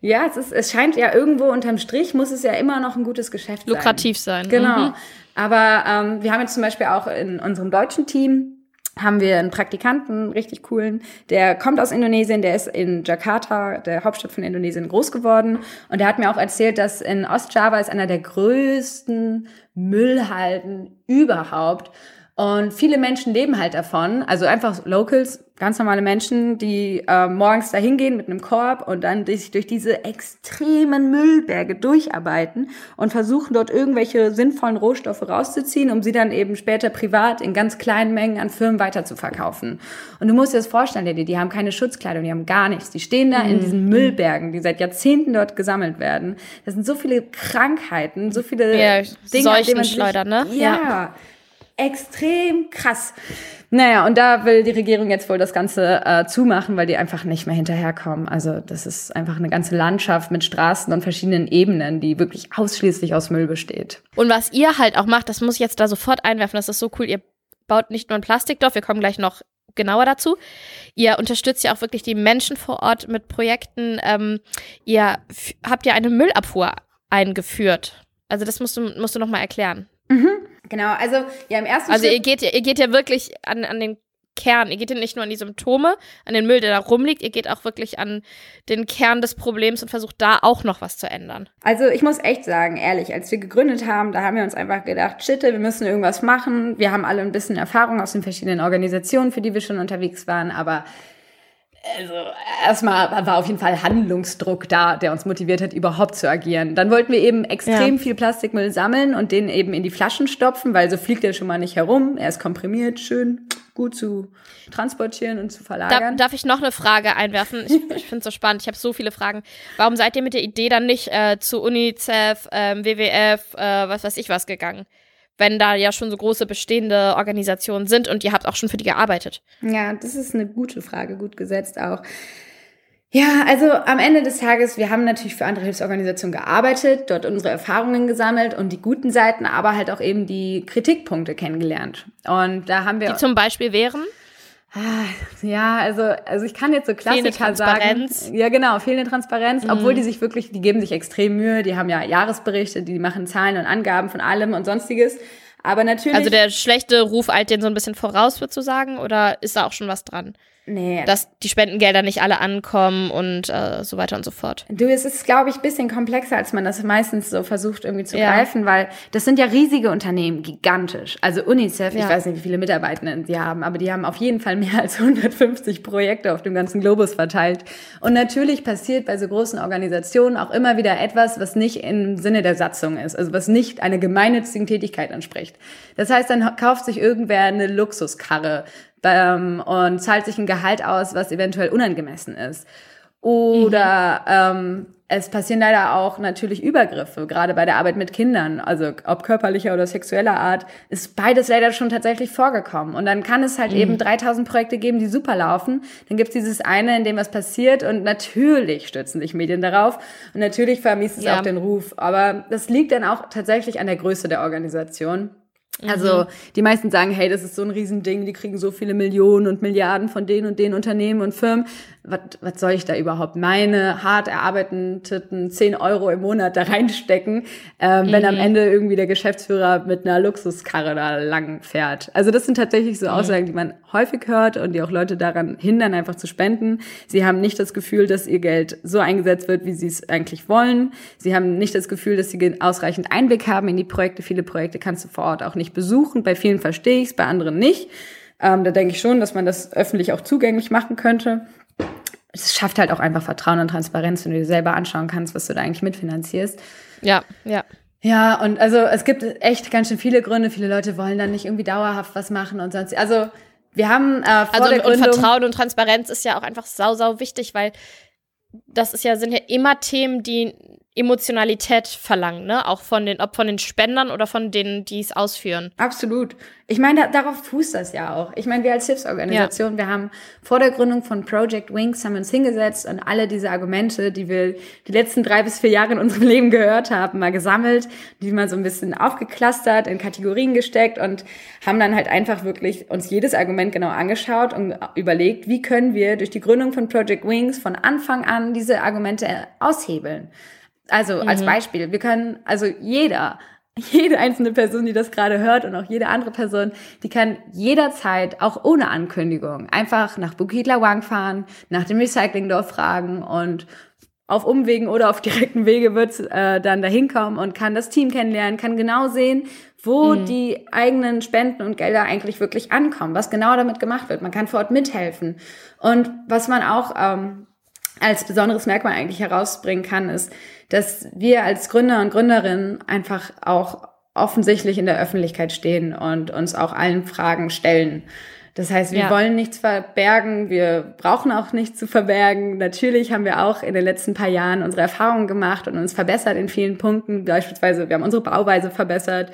Ja, es, ist, es scheint ja irgendwo unterm Strich, muss es ja immer noch ein gutes Geschäft Lukrativ sein. Lukrativ sein. Genau. Mhm. Aber ähm, wir haben jetzt zum Beispiel auch in unserem deutschen Team haben wir einen Praktikanten, richtig coolen, der kommt aus Indonesien, der ist in Jakarta, der Hauptstadt von Indonesien, groß geworden. Und der hat mir auch erzählt, dass in Ostjava ist einer der größten Müllhalden überhaupt. Und viele Menschen leben halt davon, also einfach Locals, ganz normale Menschen, die äh, morgens da hingehen mit einem Korb und dann sich durch diese extremen Müllberge durcharbeiten und versuchen dort irgendwelche sinnvollen Rohstoffe rauszuziehen, um sie dann eben später privat in ganz kleinen Mengen an Firmen weiterzuverkaufen. Und du musst dir das vorstellen, die, die haben keine Schutzkleidung, die haben gar nichts. Die stehen da mhm. in diesen Müllbergen, die seit Jahrzehnten dort gesammelt werden. Das sind so viele Krankheiten, so viele ja, Dinge, Seuchenschleuder, ne? ja. ja extrem krass. Naja, und da will die Regierung jetzt wohl das Ganze äh, zumachen, weil die einfach nicht mehr hinterherkommen. Also das ist einfach eine ganze Landschaft mit Straßen und verschiedenen Ebenen, die wirklich ausschließlich aus Müll besteht. Und was ihr halt auch macht, das muss ich jetzt da sofort einwerfen, das ist so cool, ihr baut nicht nur ein Plastikdorf, wir kommen gleich noch genauer dazu. Ihr unterstützt ja auch wirklich die Menschen vor Ort mit Projekten. Ähm, ihr habt ja eine Müllabfuhr eingeführt. Also das musst du, musst du noch mal erklären. Mhm, genau, also ja im ersten Also Schritt ihr geht, ihr geht ja wirklich an, an den Kern. Ihr geht ja nicht nur an die Symptome, an den Müll, der da rumliegt, ihr geht auch wirklich an den Kern des Problems und versucht da auch noch was zu ändern. Also ich muss echt sagen, ehrlich, als wir gegründet haben, da haben wir uns einfach gedacht, shit, wir müssen irgendwas machen. Wir haben alle ein bisschen Erfahrung aus den verschiedenen Organisationen, für die wir schon unterwegs waren, aber also erstmal war auf jeden Fall Handlungsdruck da, der uns motiviert hat, überhaupt zu agieren. Dann wollten wir eben extrem ja. viel Plastikmüll sammeln und den eben in die Flaschen stopfen, weil so fliegt er schon mal nicht herum. Er ist komprimiert, schön gut zu transportieren und zu verlagern. Da, darf ich noch eine Frage einwerfen? Ich, ich finde es so spannend. Ich habe so viele Fragen. Warum seid ihr mit der Idee dann nicht äh, zu UNICEF, ähm, WWF, äh, was weiß ich was gegangen? Wenn da ja schon so große bestehende Organisationen sind und ihr habt auch schon für die gearbeitet? Ja, das ist eine gute Frage, gut gesetzt auch. Ja, also am Ende des Tages, wir haben natürlich für andere Hilfsorganisationen gearbeitet, dort unsere Erfahrungen gesammelt und die guten Seiten, aber halt auch eben die Kritikpunkte kennengelernt. Und da haben wir. Die zum Beispiel wären? Ah, ja, also, also ich kann jetzt so Klassiker sagen. Ja, genau, fehlende Transparenz, mhm. obwohl die sich wirklich, die geben sich extrem Mühe, die haben ja Jahresberichte, die machen Zahlen und Angaben von allem und sonstiges. Aber natürlich. Also der schlechte Ruf eilt den so ein bisschen voraus, würdest du sagen, oder ist da auch schon was dran? Nee. Dass die Spendengelder nicht alle ankommen und äh, so weiter und so fort. Du, es ist, glaube ich, ein bisschen komplexer, als man das meistens so versucht irgendwie zu ja. greifen, weil das sind ja riesige Unternehmen, gigantisch. Also UNICEF, ja. ich weiß nicht, wie viele Mitarbeitenden sie haben, aber die haben auf jeden Fall mehr als 150 Projekte auf dem ganzen Globus verteilt. Und natürlich passiert bei so großen Organisationen auch immer wieder etwas, was nicht im Sinne der Satzung ist, also was nicht einer gemeinnützigen Tätigkeit entspricht. Das heißt, dann kauft sich irgendwer eine Luxuskarre ähm, und zahlt sich ein Gehalt aus, was eventuell unangemessen ist. Oder mhm. ähm, es passieren leider auch natürlich Übergriffe, gerade bei der Arbeit mit Kindern, also ob körperlicher oder sexueller Art, ist beides leider schon tatsächlich vorgekommen. Und dann kann es halt mhm. eben 3000 Projekte geben, die super laufen. Dann gibt es dieses eine, in dem was passiert und natürlich stürzen sich Medien darauf und natürlich vermisst es ja. auch den Ruf. Aber das liegt dann auch tatsächlich an der Größe der Organisation. Also mhm. die meisten sagen, hey, das ist so ein Riesending, die kriegen so viele Millionen und Milliarden von den und den Unternehmen und Firmen was, was soll ich da überhaupt meine hart erarbeiteten 10 Euro im Monat da reinstecken, mhm. wenn am mhm. Ende irgendwie der Geschäftsführer mit einer Luxuskarre da lang fährt. Also das sind tatsächlich so mhm. Aussagen, die man häufig hört und die auch Leute daran hindern, einfach zu spenden. Sie haben nicht das Gefühl, dass ihr Geld so eingesetzt wird, wie sie es eigentlich wollen. Sie haben nicht das Gefühl, dass sie ausreichend Einblick haben in die Projekte. Viele Projekte kannst du vor Ort auch nicht besuchen. Bei vielen verstehe ich es, bei anderen nicht. Ähm, da denke ich schon, dass man das öffentlich auch zugänglich machen könnte es schafft halt auch einfach Vertrauen und Transparenz, wenn du dir selber anschauen kannst, was du da eigentlich mitfinanzierst. Ja, ja. Ja, und also es gibt echt ganz schön viele Gründe. Viele Leute wollen dann nicht irgendwie dauerhaft was machen und sonst. Also wir haben äh, vor also der und Vertrauen und Transparenz ist ja auch einfach sau sau wichtig, weil das ist ja sind ja immer Themen, die Emotionalität verlangen, ne? Auch von den, ob von den Spendern oder von denen, die es ausführen. Absolut. Ich meine, da, darauf fußt das ja auch. Ich meine, wir als Hilfsorganisation, ja. wir haben vor der Gründung von Project Wings haben uns hingesetzt und alle diese Argumente, die wir die letzten drei bis vier Jahre in unserem <laughs> Leben gehört haben, mal gesammelt, die mal so ein bisschen aufgeklustert, in Kategorien gesteckt und haben dann halt einfach wirklich uns jedes Argument genau angeschaut und überlegt, wie können wir durch die Gründung von Project Wings von Anfang an diese Argumente aushebeln. Also als mhm. Beispiel, wir können, also jeder, <laughs> jede einzelne Person, die das gerade hört und auch jede andere Person, die kann jederzeit, auch ohne Ankündigung, einfach nach Bukit Lawang fahren, nach dem Recyclingdorf fragen und auf Umwegen oder auf direkten Wege wird äh, dann dahin kommen und kann das Team kennenlernen, kann genau sehen, wo mhm. die eigenen Spenden und Gelder eigentlich wirklich ankommen, was genau damit gemacht wird. Man kann vor Ort mithelfen. Und was man auch ähm, als besonderes Merkmal eigentlich herausbringen kann, ist, dass wir als Gründer und Gründerinnen einfach auch offensichtlich in der Öffentlichkeit stehen und uns auch allen Fragen stellen. Das heißt, wir ja. wollen nichts verbergen, wir brauchen auch nichts zu verbergen. Natürlich haben wir auch in den letzten paar Jahren unsere Erfahrungen gemacht und uns verbessert in vielen Punkten. Beispielsweise, wir haben unsere Bauweise verbessert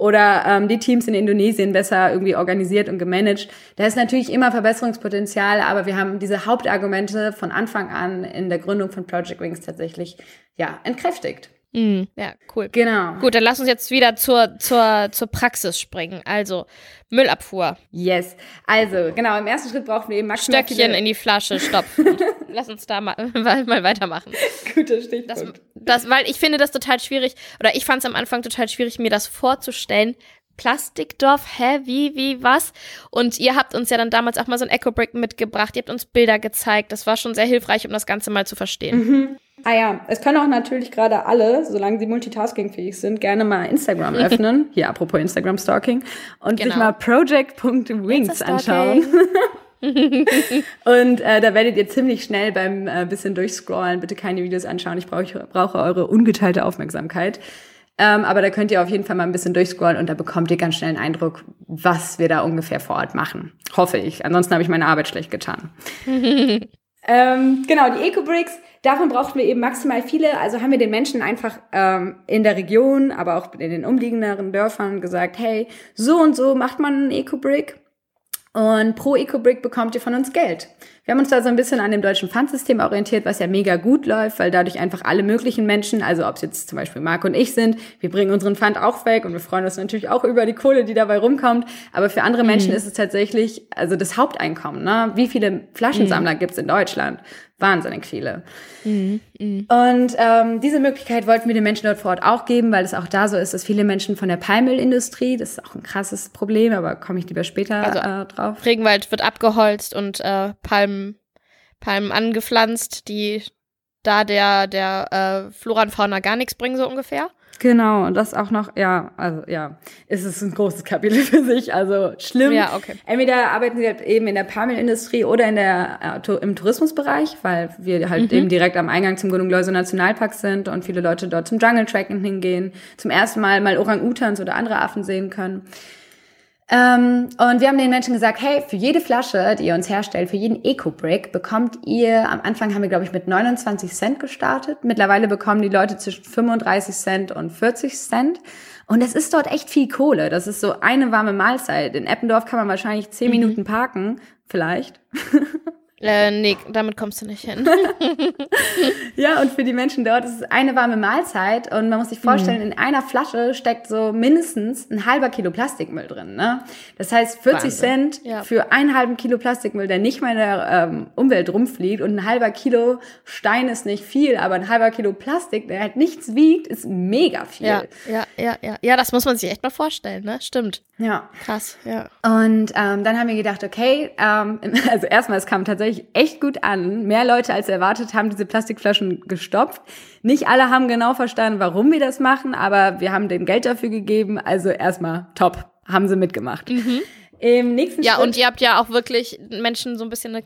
oder ähm, die Teams in Indonesien besser irgendwie organisiert und gemanagt. Da ist natürlich immer Verbesserungspotenzial, aber wir haben diese Hauptargumente von Anfang an in der Gründung von Project Wings tatsächlich ja entkräftigt. Mhm. Ja, cool. Genau. Gut, dann lass uns jetzt wieder zur, zur, zur Praxis springen. Also, Müllabfuhr. Yes. Also, genau, im ersten Schritt brauchen wir eben maximal Stöckchen viele in die Flasche stopfen. <laughs> lass uns da <laughs> mal, mal weitermachen. Guter Stichpunkt. Das, das, weil ich finde das total schwierig, oder ich fand es am Anfang total schwierig, mir das vorzustellen, Plastikdorf, hä, wie, wie, was? Und ihr habt uns ja dann damals auch mal so ein Eco-Brick mitgebracht, ihr habt uns Bilder gezeigt, das war schon sehr hilfreich, um das Ganze mal zu verstehen. Mhm. Ah ja, es können auch natürlich gerade alle, solange sie multitaskingfähig sind, gerne mal Instagram <laughs> öffnen. Hier, apropos Instagram-Stalking. Und genau. sich mal project.wings anschauen. <laughs> und äh, da werdet ihr ziemlich schnell beim äh, bisschen durchscrollen, bitte keine Videos anschauen, ich brauche, brauche eure ungeteilte Aufmerksamkeit. Ähm, aber da könnt ihr auf jeden Fall mal ein bisschen durchscrollen und da bekommt ihr ganz schnell einen Eindruck, was wir da ungefähr vor Ort machen. Hoffe ich. Ansonsten habe ich meine Arbeit schlecht getan. <laughs> ähm, genau, die Eco-Bricks, davon brauchten wir eben maximal viele. Also haben wir den Menschen einfach ähm, in der Region, aber auch in den umliegenden Dörfern gesagt, hey, so und so macht man einen Eco-Brick. Und pro EcoBrick bekommt ihr von uns Geld. Wir haben uns da so ein bisschen an dem deutschen Pfandsystem orientiert, was ja mega gut läuft, weil dadurch einfach alle möglichen Menschen, also ob es jetzt zum Beispiel Marc und ich sind, wir bringen unseren Pfand auch weg und wir freuen uns natürlich auch über die Kohle, die dabei rumkommt. Aber für andere Menschen mhm. ist es tatsächlich also das Haupteinkommen. Ne? Wie viele Flaschensammler mhm. gibt's in Deutschland? Wahnsinnig viele. Mhm, mh. Und ähm, diese Möglichkeit wollten wir den Menschen dort vor Ort auch geben, weil es auch da so ist, dass viele Menschen von der Palmölindustrie, das ist auch ein krasses Problem, aber komme ich lieber später also, äh, drauf. Regenwald wird abgeholzt und äh, Palmen, Palmen angepflanzt, die da der, der äh, Flora und Fauna gar nichts bringen, so ungefähr. Genau, und das auch noch, ja, also ja, ist es ein großes Kapitel <laughs> für sich, also schlimm. Ja, okay. Entweder arbeiten sie halt eben in der Palmenindustrie oder in der, äh, im Tourismusbereich, weil wir halt mhm. eben direkt am Eingang zum Gunungläuse Nationalpark sind und viele Leute dort zum Jungle Tracking hingehen, zum ersten Mal mal Orang-Utans oder andere Affen sehen können. Ähm, und wir haben den Menschen gesagt, hey, für jede Flasche, die ihr uns herstellt, für jeden Eco-Brick bekommt ihr, am Anfang haben wir, glaube ich, mit 29 Cent gestartet. Mittlerweile bekommen die Leute zwischen 35 Cent und 40 Cent. Und das ist dort echt viel Kohle. Das ist so eine warme Mahlzeit. In Eppendorf kann man wahrscheinlich 10 mhm. Minuten parken, vielleicht. <laughs> Äh, nee, damit kommst du nicht hin. <laughs> ja, und für die Menschen dort ist es eine warme Mahlzeit und man muss sich vorstellen, mhm. in einer Flasche steckt so mindestens ein halber Kilo Plastikmüll drin. Ne? Das heißt 40 Wahnsinn. Cent ja. für einen halben Kilo Plastikmüll, der nicht mal in der ähm, Umwelt rumfliegt und ein halber Kilo Stein ist nicht viel, aber ein halber Kilo Plastik, der halt nichts wiegt, ist mega viel. Ja, ja, ja, ja. Ja, das muss man sich echt mal vorstellen, ne? Stimmt. Ja. Krass, ja. Und ähm, dann haben wir gedacht, okay, ähm, <laughs> also erstmal, es kam tatsächlich tatsächlich echt gut an. Mehr Leute als erwartet haben diese Plastikflaschen gestopft. Nicht alle haben genau verstanden, warum wir das machen, aber wir haben denen Geld dafür gegeben. Also erstmal top, haben sie mitgemacht. Mhm. Im nächsten ja, Schritt und ihr habt ja auch wirklich Menschen so ein bisschen eine,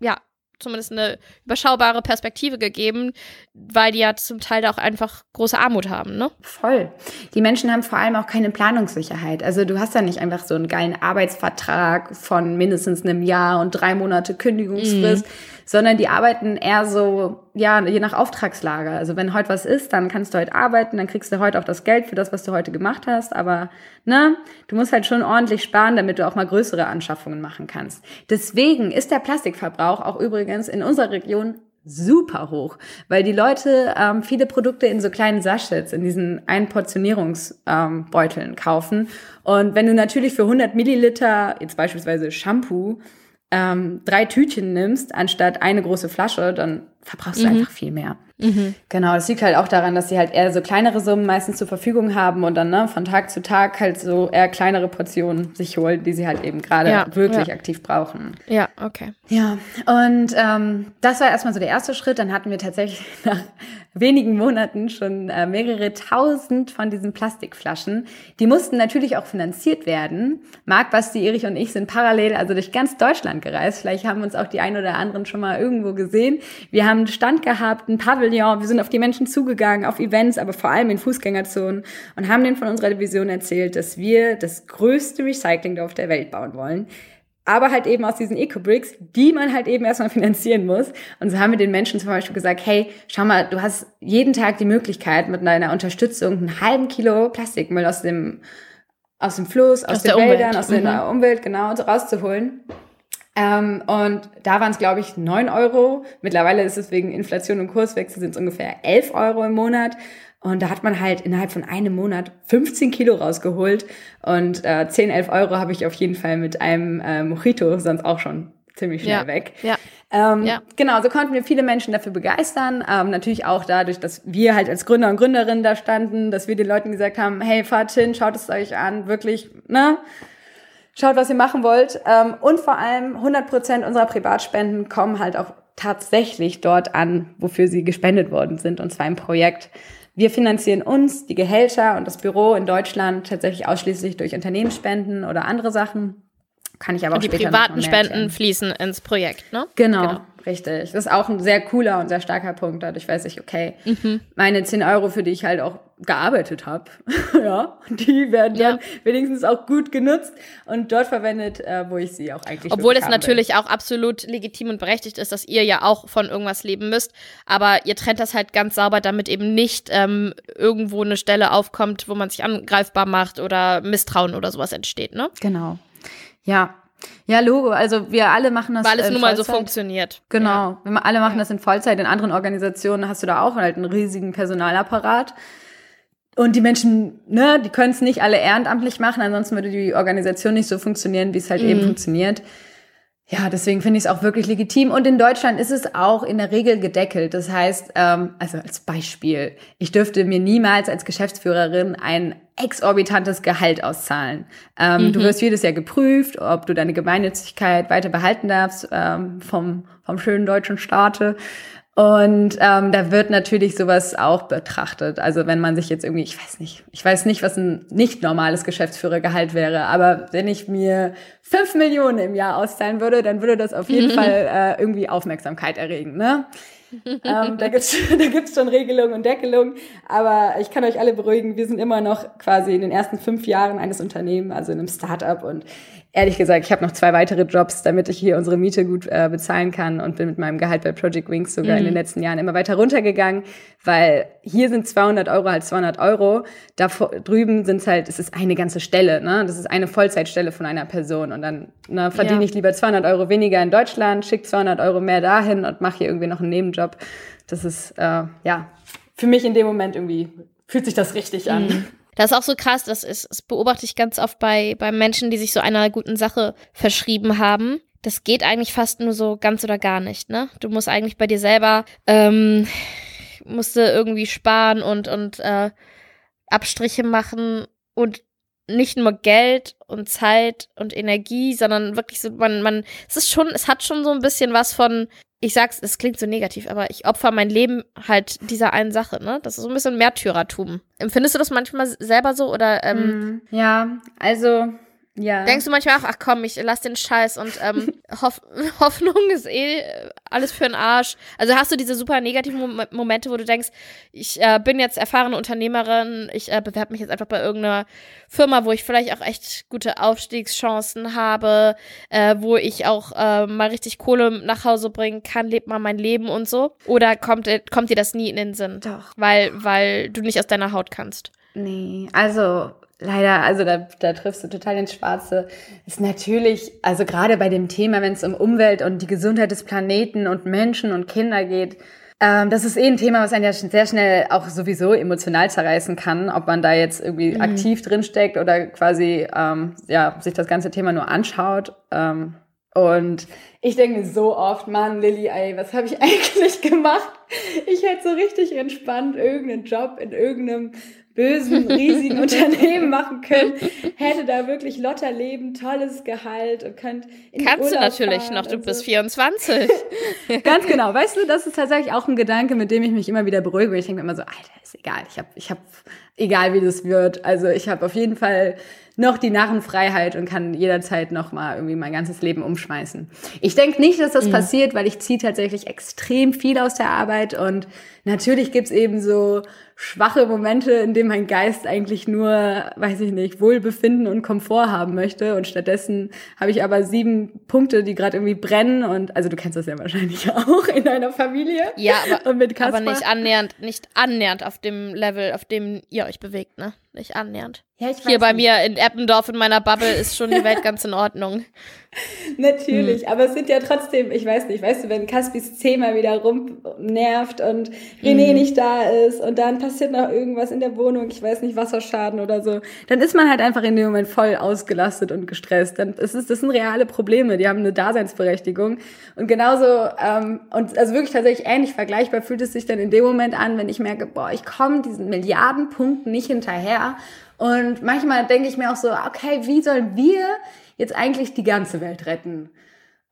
ja, zumindest eine überschaubare Perspektive gegeben, weil die ja zum Teil auch einfach große Armut haben, ne? Voll. Die Menschen haben vor allem auch keine Planungssicherheit. Also du hast ja nicht einfach so einen geilen Arbeitsvertrag von mindestens einem Jahr und drei Monate Kündigungsfrist, mhm sondern die arbeiten eher so, ja, je nach Auftragslage. Also wenn heute was ist, dann kannst du heute arbeiten, dann kriegst du heute auch das Geld für das, was du heute gemacht hast, aber ne, du musst halt schon ordentlich sparen, damit du auch mal größere Anschaffungen machen kannst. Deswegen ist der Plastikverbrauch auch übrigens in unserer Region super hoch, weil die Leute ähm, viele Produkte in so kleinen Sachets, in diesen Einportionierungsbeuteln ähm, kaufen. Und wenn du natürlich für 100 Milliliter, jetzt beispielsweise Shampoo, ähm, drei Tütchen nimmst, anstatt eine große Flasche, dann verbrauchst du mhm. einfach viel mehr. Mhm. Genau, das liegt halt auch daran, dass sie halt eher so kleinere Summen meistens zur Verfügung haben und dann ne, von Tag zu Tag halt so eher kleinere Portionen sich holen, die sie halt eben gerade ja, wirklich ja. aktiv brauchen. Ja, okay. Ja, und ähm, das war erstmal so der erste Schritt. Dann hatten wir tatsächlich <laughs> nach wenigen Monaten schon äh, mehrere tausend von diesen Plastikflaschen. Die mussten natürlich auch finanziert werden. Marc, Basti, Erich und ich sind parallel also durch ganz Deutschland gereist. Vielleicht haben uns auch die ein oder anderen schon mal irgendwo gesehen. Wir haben einen Stand gehabt, ein Pavillon. Wir sind auf die Menschen zugegangen, auf Events, aber vor allem in Fußgängerzonen und haben denen von unserer Division erzählt, dass wir das größte Recyclingdorf der Welt bauen wollen aber halt eben aus diesen Eco-Bricks, die man halt eben erstmal <laughs> finanzieren muss. Und so haben wir den Menschen zum Beispiel gesagt, hey, schau mal, du hast jeden Tag die Möglichkeit, mit deiner Unterstützung einen halben Kilo Plastikmüll aus dem, aus dem Fluss, aus, aus den Wäldern, aus mhm. der Umwelt, genau, rauszuholen. Ähm, und da waren es, glaube ich, neun Euro. Mittlerweile ist es wegen Inflation und Kurswechsel sind es ungefähr elf Euro im Monat. Und da hat man halt innerhalb von einem Monat 15 Kilo rausgeholt. Und äh, 10, 11 Euro habe ich auf jeden Fall mit einem äh, Mojito sonst auch schon ziemlich schnell ja. weg. Ja. Ähm, Ja. Genau, so konnten wir viele Menschen dafür begeistern. Ähm, natürlich auch dadurch, dass wir halt als Gründer und Gründerinnen da standen, dass wir den Leuten gesagt haben, hey, fahrt hin, schaut es euch an, wirklich, ne? Schaut, was ihr machen wollt. Ähm, und vor allem 100 Prozent unserer Privatspenden kommen halt auch tatsächlich dort an, wofür sie gespendet worden sind, und zwar im Projekt. Wir finanzieren uns, die Gehälter und das Büro in Deutschland tatsächlich ausschließlich durch Unternehmensspenden oder andere Sachen. Kann ich aber auch Und die später privaten Spenden fließen ins Projekt, ne? Genau, richtig. Das ist auch ein sehr cooler und sehr starker Punkt. Dadurch weiß ich, okay, meine 10 Euro, für die ich halt auch gearbeitet habe, <laughs> ja, die werden Ja. dann wenigstens auch gut genutzt und dort verwendet, äh, wo ich sie auch eigentlich Obwohl es haben will. natürlich auch absolut legitim und berechtigt ist, dass ihr ja auch von irgendwas leben müsst. Aber ihr trennt das halt ganz sauber, damit eben nicht ähm, irgendwo eine Stelle aufkommt, wo man sich angreifbar macht oder Misstrauen oder sowas entsteht, ne? Genau. Ja. Ja, Logo. Also wir alle machen das Weil es in nun mal so funktioniert. Genau. Wir alle machen Ja. das in Vollzeit. In anderen Organisationen hast du da auch halt einen riesigen Personalapparat. Und die Menschen, ne, die können es nicht alle ehrenamtlich machen, ansonsten würde die Organisation nicht so funktionieren, wie es halt Mhm. eben funktioniert. Ja, deswegen finde ich es auch wirklich legitim. Und in Deutschland ist es auch in der Regel gedeckelt. Das heißt, ähm, also als Beispiel, ich dürfte mir niemals als Geschäftsführerin ein exorbitantes Gehalt auszahlen. Ähm, Du wirst jedes Jahr geprüft, ob du deine Gemeinnützigkeit weiter behalten darfst ähm, vom, vom schönen deutschen Staate. Und ähm, da wird natürlich sowas auch betrachtet. Also wenn man sich jetzt irgendwie, ich weiß nicht, ich weiß nicht, was ein nicht normales Geschäftsführergehalt wäre, aber wenn ich mir fünf Millionen im Jahr auszahlen würde, dann würde das auf jeden <laughs> Fall äh, irgendwie Aufmerksamkeit erregen. Ne? Ähm, da gibt's <laughs> da gibt's schon Regelungen und Deckelungen, aber ich kann euch alle beruhigen, wir sind immer noch quasi in den ersten fünf Jahren eines Unternehmens, also in einem Startup und ehrlich gesagt, ich habe noch zwei weitere Jobs, damit ich hier unsere Miete gut äh, bezahlen kann und bin mit meinem Gehalt bei Project Wings sogar in den letzten Jahren immer weiter runtergegangen, weil hier sind 200 Euro halt 200 Euro, da drüben sind es halt, es ist eine ganze Stelle, ne? das ist eine Vollzeitstelle von einer Person und dann ne, verdiene Ja. ich lieber 200 Euro weniger in Deutschland, schicke 200 Euro mehr dahin und mache hier irgendwie noch einen Nebenjob. Das ist, äh, ja, für mich in dem Moment irgendwie, fühlt sich das richtig an. Das ist auch so krass, das, ist, das beobachte ich ganz oft bei, bei Menschen, die sich so einer guten Sache verschrieben haben. Das geht eigentlich fast nur so ganz oder gar nicht, ne? Du musst eigentlich bei dir selber, ähm, musst du irgendwie sparen und, und äh, Abstriche machen und nicht nur Geld und Zeit und Energie, sondern wirklich so, man, man, es ist schon, es hat schon so ein bisschen was von, ich sag's, es klingt so negativ, aber ich opfer mein Leben halt dieser einen Sache, ne? Das ist so ein bisschen Märtyrertum. Empfindest du das manchmal selber so oder ähm, Mhm. Ja, also, ja. denkst du manchmal auch, ach komm, ich lass den Scheiß und ähm, <laughs> Hoff Hoffnung ist eh äh, alles für den Arsch. Also hast du diese super negativen Mom Momente, wo du denkst, ich äh, bin jetzt erfahrene Unternehmerin, ich äh, bewerbe mich jetzt einfach bei irgendeiner Firma, wo ich vielleicht auch echt gute Aufstiegschancen habe, äh, wo ich auch äh, mal richtig Kohle nach Hause bringen kann, lebt mal mein Leben und so? Oder kommt, äh, kommt dir das nie in den Sinn? Doch. Weil, weil du nicht aus deiner Haut kannst. Nee, also leider, also da, da triffst du total ins Schwarze. Ist natürlich, also gerade bei dem Thema, wenn es um Umwelt und die Gesundheit des Planeten und Menschen und Kinder geht, ähm, das ist eh ein Thema, was einen ja sehr schnell auch sowieso emotional zerreißen kann, ob man da jetzt irgendwie aktiv drinsteckt oder quasi ähm, ja, sich das ganze Thema nur anschaut. Ähm, und ich denke mir so oft, Mann, Lilly, ey, was habe ich <laughs> eigentlich gemacht? Ich hätte so richtig entspannt irgendeinen Job in irgendeinem bösen, riesigen <laughs> Unternehmen machen können, hätte da wirklich lotter leben, tolles Gehalt und könnt in Kannst du Urlaub natürlich fahren noch, du und bist so. 24. <laughs> <laughs> Ganz genau, weißt du, das ist tatsächlich auch ein Gedanke, mit dem ich mich immer wieder beruhige. Ich denke mir immer so, Alter, ist egal, ich habe, ich habe, egal wie das wird, also ich habe auf jeden Fall noch die Narrenfreiheit und kann jederzeit noch mal irgendwie mein ganzes Leben umschmeißen. Ich denke nicht, dass das passiert, weil ich ziehe tatsächlich extrem viel aus der Arbeit und natürlich gibt's eben so schwache Momente, in denen mein Geist eigentlich nur, weiß ich nicht, Wohlbefinden und Komfort haben möchte und stattdessen habe ich aber sieben Punkte, die gerade irgendwie brennen und also du kennst das ja wahrscheinlich <laughs> auch in deiner Familie. Ja, aber, aber nicht annähernd, nicht annähernd auf dem Level, auf dem ihr euch bewegt, ne? Nicht annähernd. Ja, Hier bei nicht. mir in Eppendorf in meiner Bubble ist schon die Welt <laughs> ganz in Ordnung. <laughs> Natürlich, hm. aber es sind ja trotzdem, ich weiß nicht, weißt du, wenn Caspis Thema wieder rumnervt und René hm. nicht da ist und dann passiert noch irgendwas in der Wohnung, ich weiß nicht, Wasserschaden oder so, dann ist man halt einfach in dem Moment voll ausgelastet und gestresst. Dann ist es, das sind reale Probleme, die haben eine Daseinsberechtigung. Und genauso, ähm, und also wirklich tatsächlich ähnlich vergleichbar fühlt es sich dann in dem Moment an, wenn ich merke, boah, ich komme diesen Milliardenpunkten nicht hinterher. Und manchmal denke ich mir auch so, okay, wie sollen wir jetzt eigentlich die ganze Welt retten?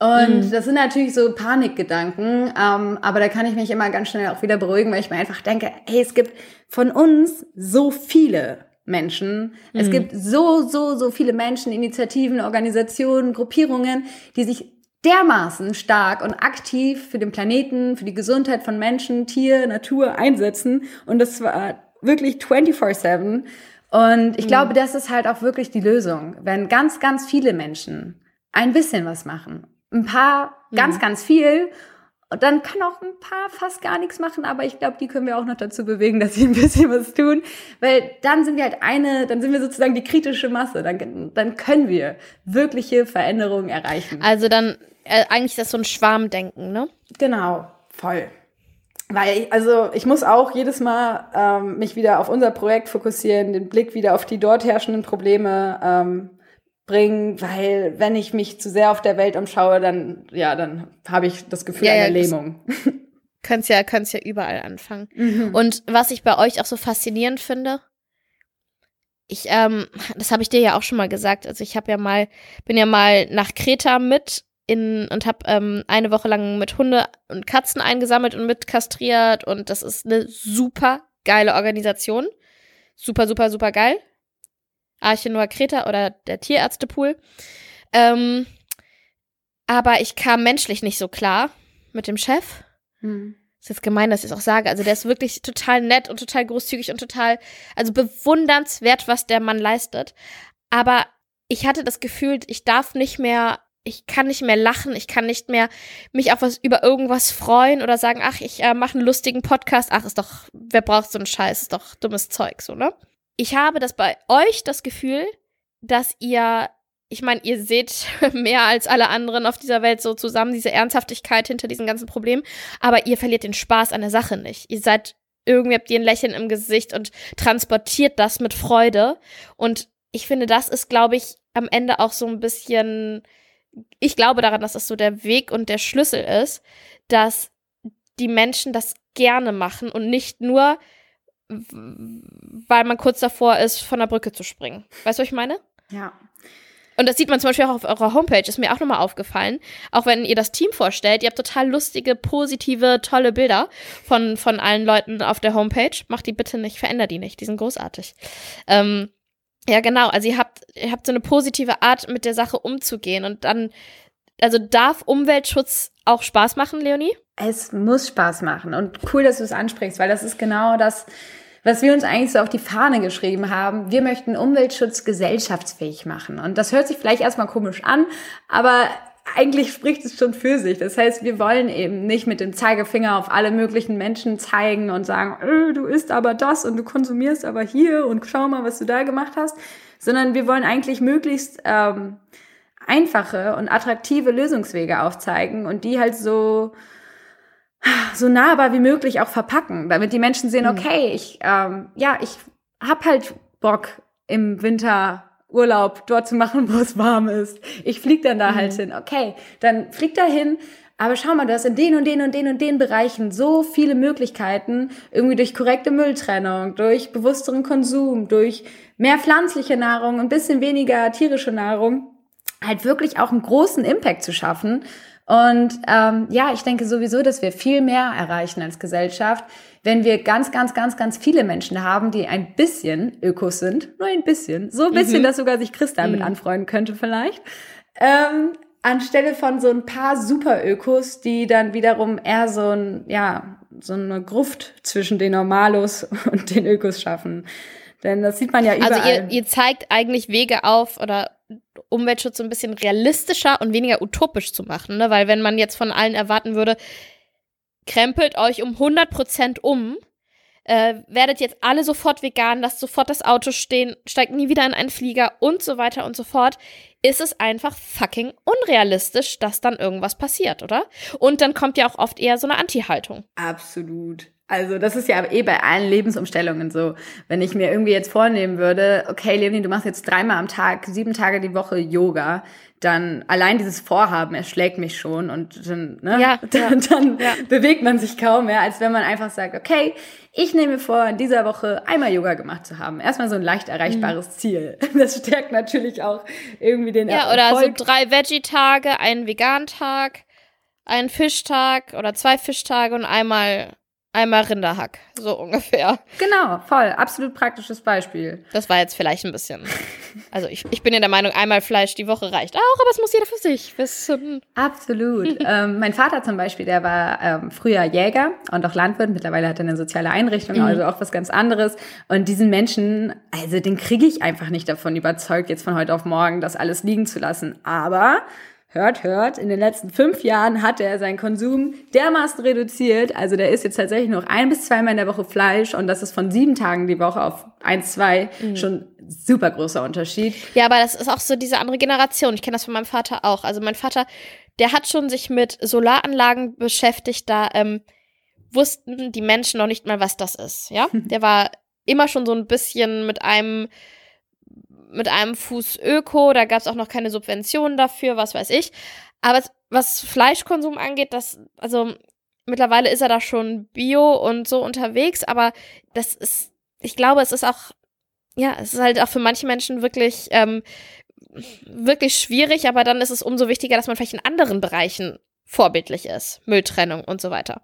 Und mhm. das sind natürlich so Panikgedanken, ähm, aber da kann ich mich immer ganz schnell auch wieder beruhigen, weil ich mir einfach denke, hey, es gibt von uns so viele Menschen. Mhm. Es gibt so, so, so viele Menschen, Initiativen, Organisationen, Gruppierungen, die sich dermaßen stark und aktiv für den Planeten, für die Gesundheit von Menschen, Tier, Natur einsetzen. Und das war wirklich 24-7. Und ich mhm. glaube, das ist halt auch wirklich die Lösung. Wenn ganz, ganz viele Menschen ein bisschen was machen, ein paar mhm. ganz, ganz viel, und dann kann auch ein paar fast gar nichts machen, aber ich glaube, die können wir auch noch dazu bewegen, <laughs> dass sie ein bisschen was tun, weil dann sind wir halt eine, dann sind wir sozusagen die kritische Masse, dann, dann können wir wirkliche Veränderungen erreichen. Also dann, äh, eigentlich ist das so ein Schwarmdenken, ne? Genau, voll. Weil, ich, also ich muss auch jedes Mal ähm, mich wieder auf unser Projekt fokussieren, den Blick wieder auf die dort herrschenden Probleme ähm, bringen, weil wenn ich mich zu sehr auf der Welt umschaue, dann ja, dann habe ich das Gefühl ja, einer ja, Lähmung. <laughs> Könnt's ja, könnt's ja überall anfangen. Mhm. Und was ich bei euch auch so faszinierend finde, ich, ähm, das habe ich dir ja auch schon mal gesagt. Also ich habe ja mal, bin ja mal nach Kreta mit in und habe ähm, eine Woche lang mit Hunde und Katzen eingesammelt und mit kastriert und das ist eine super geile Organisation. Super, super, super geil. Arche Noah Kreta oder der Tierärztepool. Ähm, aber ich kam menschlich nicht so klar mit dem Chef. Hm. Ist jetzt gemein, dass ich es auch sage. Also der ist wirklich total nett und total großzügig und total, also bewundernswert, was der Mann leistet. Aber ich hatte das Gefühl, ich darf nicht mehr ich kann nicht mehr lachen, ich kann nicht mehr mich auf was über irgendwas freuen oder sagen, ach, ich äh, mache einen lustigen Podcast, ach, ist doch, wer braucht so einen Scheiß, ist doch dummes Zeug, so, ne? Ich habe das bei euch das Gefühl, dass ihr, ich meine, ihr seht <laughs> mehr als alle anderen auf dieser Welt so zusammen, diese Ernsthaftigkeit hinter diesen ganzen Problemen, aber ihr verliert den Spaß an der Sache nicht. Ihr seid irgendwie habt ihr ein Lächeln im Gesicht und transportiert das mit Freude und ich finde, das ist, glaube ich, am Ende auch so ein bisschen ich glaube daran, dass das so der Weg und der Schlüssel ist, dass die Menschen das gerne machen und nicht nur, weil man kurz davor ist, von der Brücke zu springen. Weißt du, was ich meine? Ja. Und das sieht man zum Beispiel auch auf eurer Homepage, ist mir auch nochmal aufgefallen. Auch wenn ihr das Team vorstellt, ihr habt total lustige, positive, tolle Bilder von, von allen Leuten auf der Homepage. Macht die bitte nicht, verändert die nicht, die sind großartig. Ähm, ja, genau. Also ihr habt, ihr habt so eine positive Art, mit der Sache umzugehen. Und dann, also darf Umweltschutz auch Spaß machen, Leonie? Es muss Spaß machen. Und cool, dass du es ansprichst, weil das ist genau das, was wir uns eigentlich so auf die Fahne geschrieben haben. Wir möchten Umweltschutz gesellschaftsfähig machen. Und das hört sich vielleicht erstmal komisch an, aber eigentlich spricht es schon für sich. Das heißt, wir wollen eben nicht mit dem Zeigefinger auf alle möglichen Menschen zeigen und sagen, äh, du isst aber das und du konsumierst aber hier und schau mal, was du da gemacht hast, sondern wir wollen eigentlich möglichst ähm, einfache und attraktive Lösungswege aufzeigen und die halt so so nahbar wie möglich auch verpacken, damit die Menschen sehen, mhm. okay, ich ähm, ja, ich hab halt Bock im Winter Urlaub dort zu machen, wo es warm ist. Ich flieg dann da halt mhm. halt hin. Okay, dann flieg da hin. Aber schau mal, du hast in den und den und den und den Bereichen so viele Möglichkeiten, irgendwie durch korrekte Mülltrennung, durch bewussteren Konsum, durch mehr pflanzliche Nahrung, ein bisschen weniger tierische Nahrung, halt wirklich auch einen großen Impact zu schaffen. Und ähm, ja, ich denke sowieso, dass wir viel mehr erreichen als Gesellschaft, wenn wir ganz, ganz, ganz, ganz viele Menschen haben, die ein bisschen Ökos sind, nur ein bisschen, so ein bisschen, mhm. dass sogar sich Christa mhm. mit anfreunden könnte vielleicht, ähm, anstelle von so ein paar Super-Ökos, die dann wiederum eher so ein, ja, so eine Gruft zwischen den Normalos <laughs> und den Ökos schaffen. Denn das sieht man ja überall. Also ihr, ihr zeigt eigentlich Wege auf oder Umweltschutz so ein bisschen realistischer und weniger utopisch zu machen, ne? Weil wenn man jetzt von allen erwarten würde, krempelt euch um 100% um, äh, werdet jetzt alle sofort vegan, lasst sofort das Auto stehen, steigt nie wieder in einen Flieger und so weiter und so fort. ist es einfach fucking unrealistisch, dass dann irgendwas passiert, oder? Und dann kommt ja auch oft eher so eine Anti-Haltung. Absolut. Also das ist ja eh bei allen Lebensumstellungen so. Wenn ich mir irgendwie jetzt vornehmen würde, okay, Leonie, du machst jetzt dreimal am Tag, sieben Tage die Woche Yoga, dann allein dieses Vorhaben erschlägt mich schon und dann, ne, ja, <laughs> dann, ja, dann ja. bewegt man sich kaum mehr, als wenn man einfach sagt, okay, ich nehme vor, in dieser Woche einmal Yoga gemacht zu haben. Erstmal so ein leicht erreichbares mhm. Ziel. <laughs> Das stärkt natürlich auch irgendwie den Ja, oder Erfolg. so drei Veggie-Tage, einen Vegan-Tag, einen Fischtag oder zwei Fischtage und einmal einmal Rinderhack, so ungefähr. Genau, voll, absolut praktisches Beispiel. Das war jetzt vielleicht ein bisschen. Also ich, ich bin ja der Meinung, einmal Fleisch die Woche reicht auch, aber es muss jeder für sich wissen. Absolut. <laughs> ähm, mein Vater zum Beispiel, der war ähm, früher Jäger und auch Landwirt. Mittlerweile hat er eine soziale Einrichtung, mhm. also auch was ganz anderes. Und diesen Menschen, also den kriege ich einfach nicht davon überzeugt, jetzt von heute auf morgen das alles liegen zu lassen. Aber hört, hört, in den letzten fünf Jahren hat er seinen Konsum dermaßen reduziert. Also der isst jetzt tatsächlich noch ein bis zweimal in der Woche Fleisch und das ist von sieben Tagen die Woche auf eins, zwei mhm. schon super großer Unterschied. Ja, aber das ist auch so diese andere Generation. Ich kenne das von meinem Vater auch. Also mein Vater, der hat schon sich mit Solaranlagen beschäftigt, da ähm, wussten die Menschen noch nicht mal, was das ist. Ja, <laughs> der war immer schon so ein bisschen mit einem mit einem Fuß Öko, da gab es auch noch keine Subventionen dafür, was weiß ich. Aber was Fleischkonsum angeht, das, also mittlerweile ist er da schon bio und so unterwegs, aber das ist, ich glaube, es ist auch, ja, es ist halt auch für manche Menschen wirklich, ähm, wirklich schwierig, aber dann ist es umso wichtiger, dass man vielleicht in anderen Bereichen vorbildlich ist. Mülltrennung und so weiter.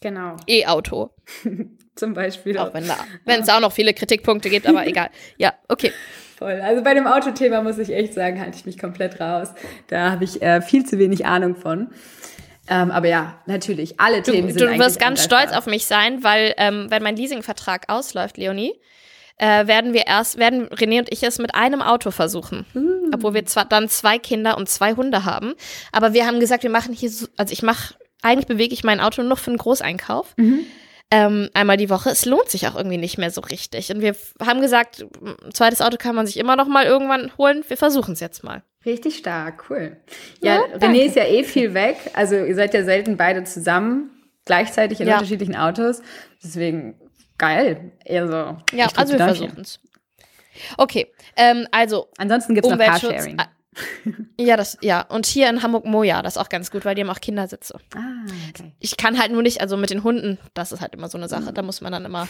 Genau. E-Auto. <laughs> Zum Beispiel. Auch wenn es auch noch viele Kritikpunkte gibt, aber <laughs> egal. Ja, okay. Voll. Also bei dem Autothema muss ich echt sagen, halte ich mich komplett raus. Da habe ich äh, viel zu wenig Ahnung von. Ähm, aber ja, natürlich, alle Themen du, sind Du wirst ganz stolz auf mich sein, weil ähm, wenn mein Leasingvertrag ausläuft, Leonie, äh, werden wir erst, werden René und ich es mit einem Auto versuchen. Mhm. Obwohl wir zwar dann zwei Kinder und zwei Hunde haben. Aber wir haben gesagt, wir machen hier so, also ich mache, eigentlich bewege ich mein Auto nur für einen Großeinkauf. Mhm ähm, einmal die Woche. Es lohnt sich auch irgendwie nicht mehr so richtig. Und wir haben gesagt, ein zweites Auto kann man sich immer noch mal irgendwann holen. Wir versuchen es jetzt mal. Richtig stark, cool. Ja, ja René ist ja eh viel weg. Also ihr seid ja selten beide zusammen, gleichzeitig in ja. unterschiedlichen Autos. Deswegen geil. Also, ja, also wir versuchen es. Okay, ähm, also. Ansonsten gibt es noch Carsharing. Ja, das, ja. Und hier in Hamburg Moja, das ist auch ganz gut, weil die haben auch Kindersitze. Ah, okay. Ich kann halt nur nicht, also mit den Hunden, das ist halt immer so eine Sache. Mhm. Da muss man dann immer,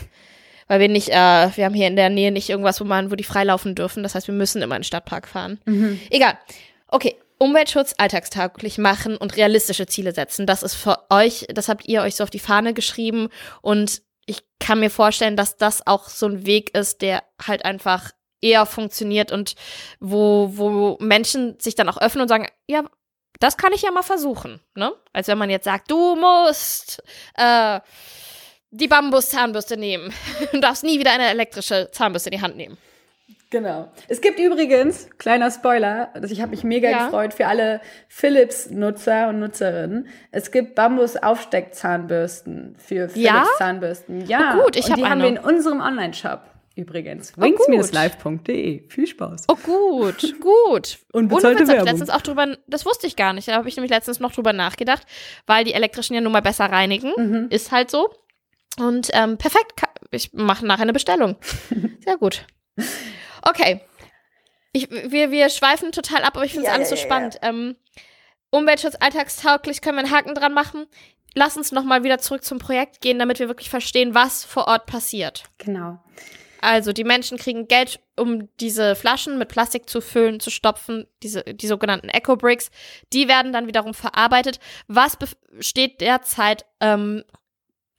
weil wir nicht, äh, wir haben hier in der Nähe nicht irgendwas, wo man, wo die freilaufen dürfen. Das heißt, wir müssen immer in den Stadtpark fahren. Mhm. Egal. Okay. Umweltschutz alltagstauglich machen und realistische Ziele setzen. Das ist für euch, das habt ihr euch so auf die Fahne geschrieben und ich kann mir vorstellen, dass das auch so ein Weg ist, der halt einfach eher funktioniert und wo, wo Menschen sich dann auch öffnen und sagen, ja, das kann ich ja mal versuchen, ne? Als wenn man jetzt sagt, du musst äh, die Bambus-Zahnbürste nehmen. <laughs> du darfst nie wieder eine elektrische Zahnbürste in die Hand nehmen. Genau. Es gibt übrigens, kleiner Spoiler, also ich habe mich mega ja. gefreut für alle Philips-Nutzer und Nutzerinnen. Es gibt Bambus-Aufsteckzahnbürsten für Philips-Zahnbürsten. Ja, oh gut, ich habe Die eine. haben wir in unserem Online-Shop übrigens. Oh, wings-live.de. Viel Spaß. Oh, gut, gut. <laughs> Unbezahlte Werbung. letztens auch drüber, das wusste ich gar nicht. Da habe ich nämlich letztens noch drüber nachgedacht, weil die elektrischen ja nun mal besser reinigen. Mhm. Ist halt so. Und ähm, perfekt. Ich mache nachher eine Bestellung. <laughs> Sehr gut. Okay. Ich, wir, wir schweifen total ab, aber ich finde es ja, alles ja, so spannend. Ja. Ähm, Umweltschutz alltagstauglich, können wir einen Haken dran machen lass uns noch mal wieder zurück zum Projekt gehen, damit wir wirklich verstehen, was vor Ort passiert. Genau. Also die Menschen kriegen Geld, um diese Flaschen mit Plastik zu füllen, zu stopfen, diese die sogenannten Eco Bricks. Die werden dann wiederum verarbeitet. Was besteht derzeit ähm,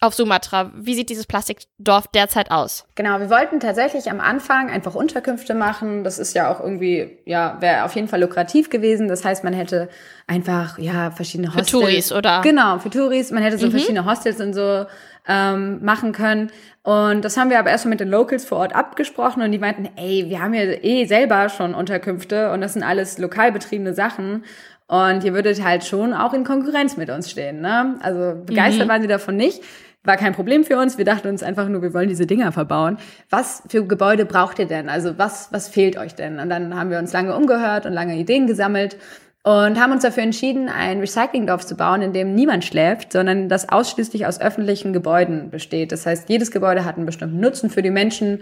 auf Sumatra. Wie sieht dieses Plastikdorf derzeit aus? Genau, wir wollten tatsächlich am Anfang einfach Unterkünfte machen. Das ist ja auch irgendwie, ja, wäre auf jeden Fall lukrativ gewesen. Das heißt, man hätte einfach, ja, verschiedene Hostels. Für Touris, oder? Genau, für Touris. Man hätte so mhm. verschiedene Hostels und so ähm, machen können. Und das haben wir aber erstmal mit den Locals vor Ort abgesprochen und die meinten, ey, wir haben ja eh selber schon Unterkünfte und das sind alles lokal betriebene Sachen. Und ihr würdet halt schon auch in Konkurrenz mit uns stehen. Ne? Also begeistert mhm. waren sie davon nicht. war kein Problem für uns. Wir dachten uns einfach nur, wir wollen diese Dinger verbauen. Was für Gebäude braucht ihr denn? Also was, was fehlt euch denn? Und dann haben wir uns lange umgehört und lange Ideen gesammelt und haben uns dafür entschieden, ein Recyclingdorf zu bauen, in dem niemand schläft, sondern das ausschließlich aus öffentlichen Gebäuden besteht. Das heißt, jedes Gebäude hat einen bestimmten Nutzen für die Menschen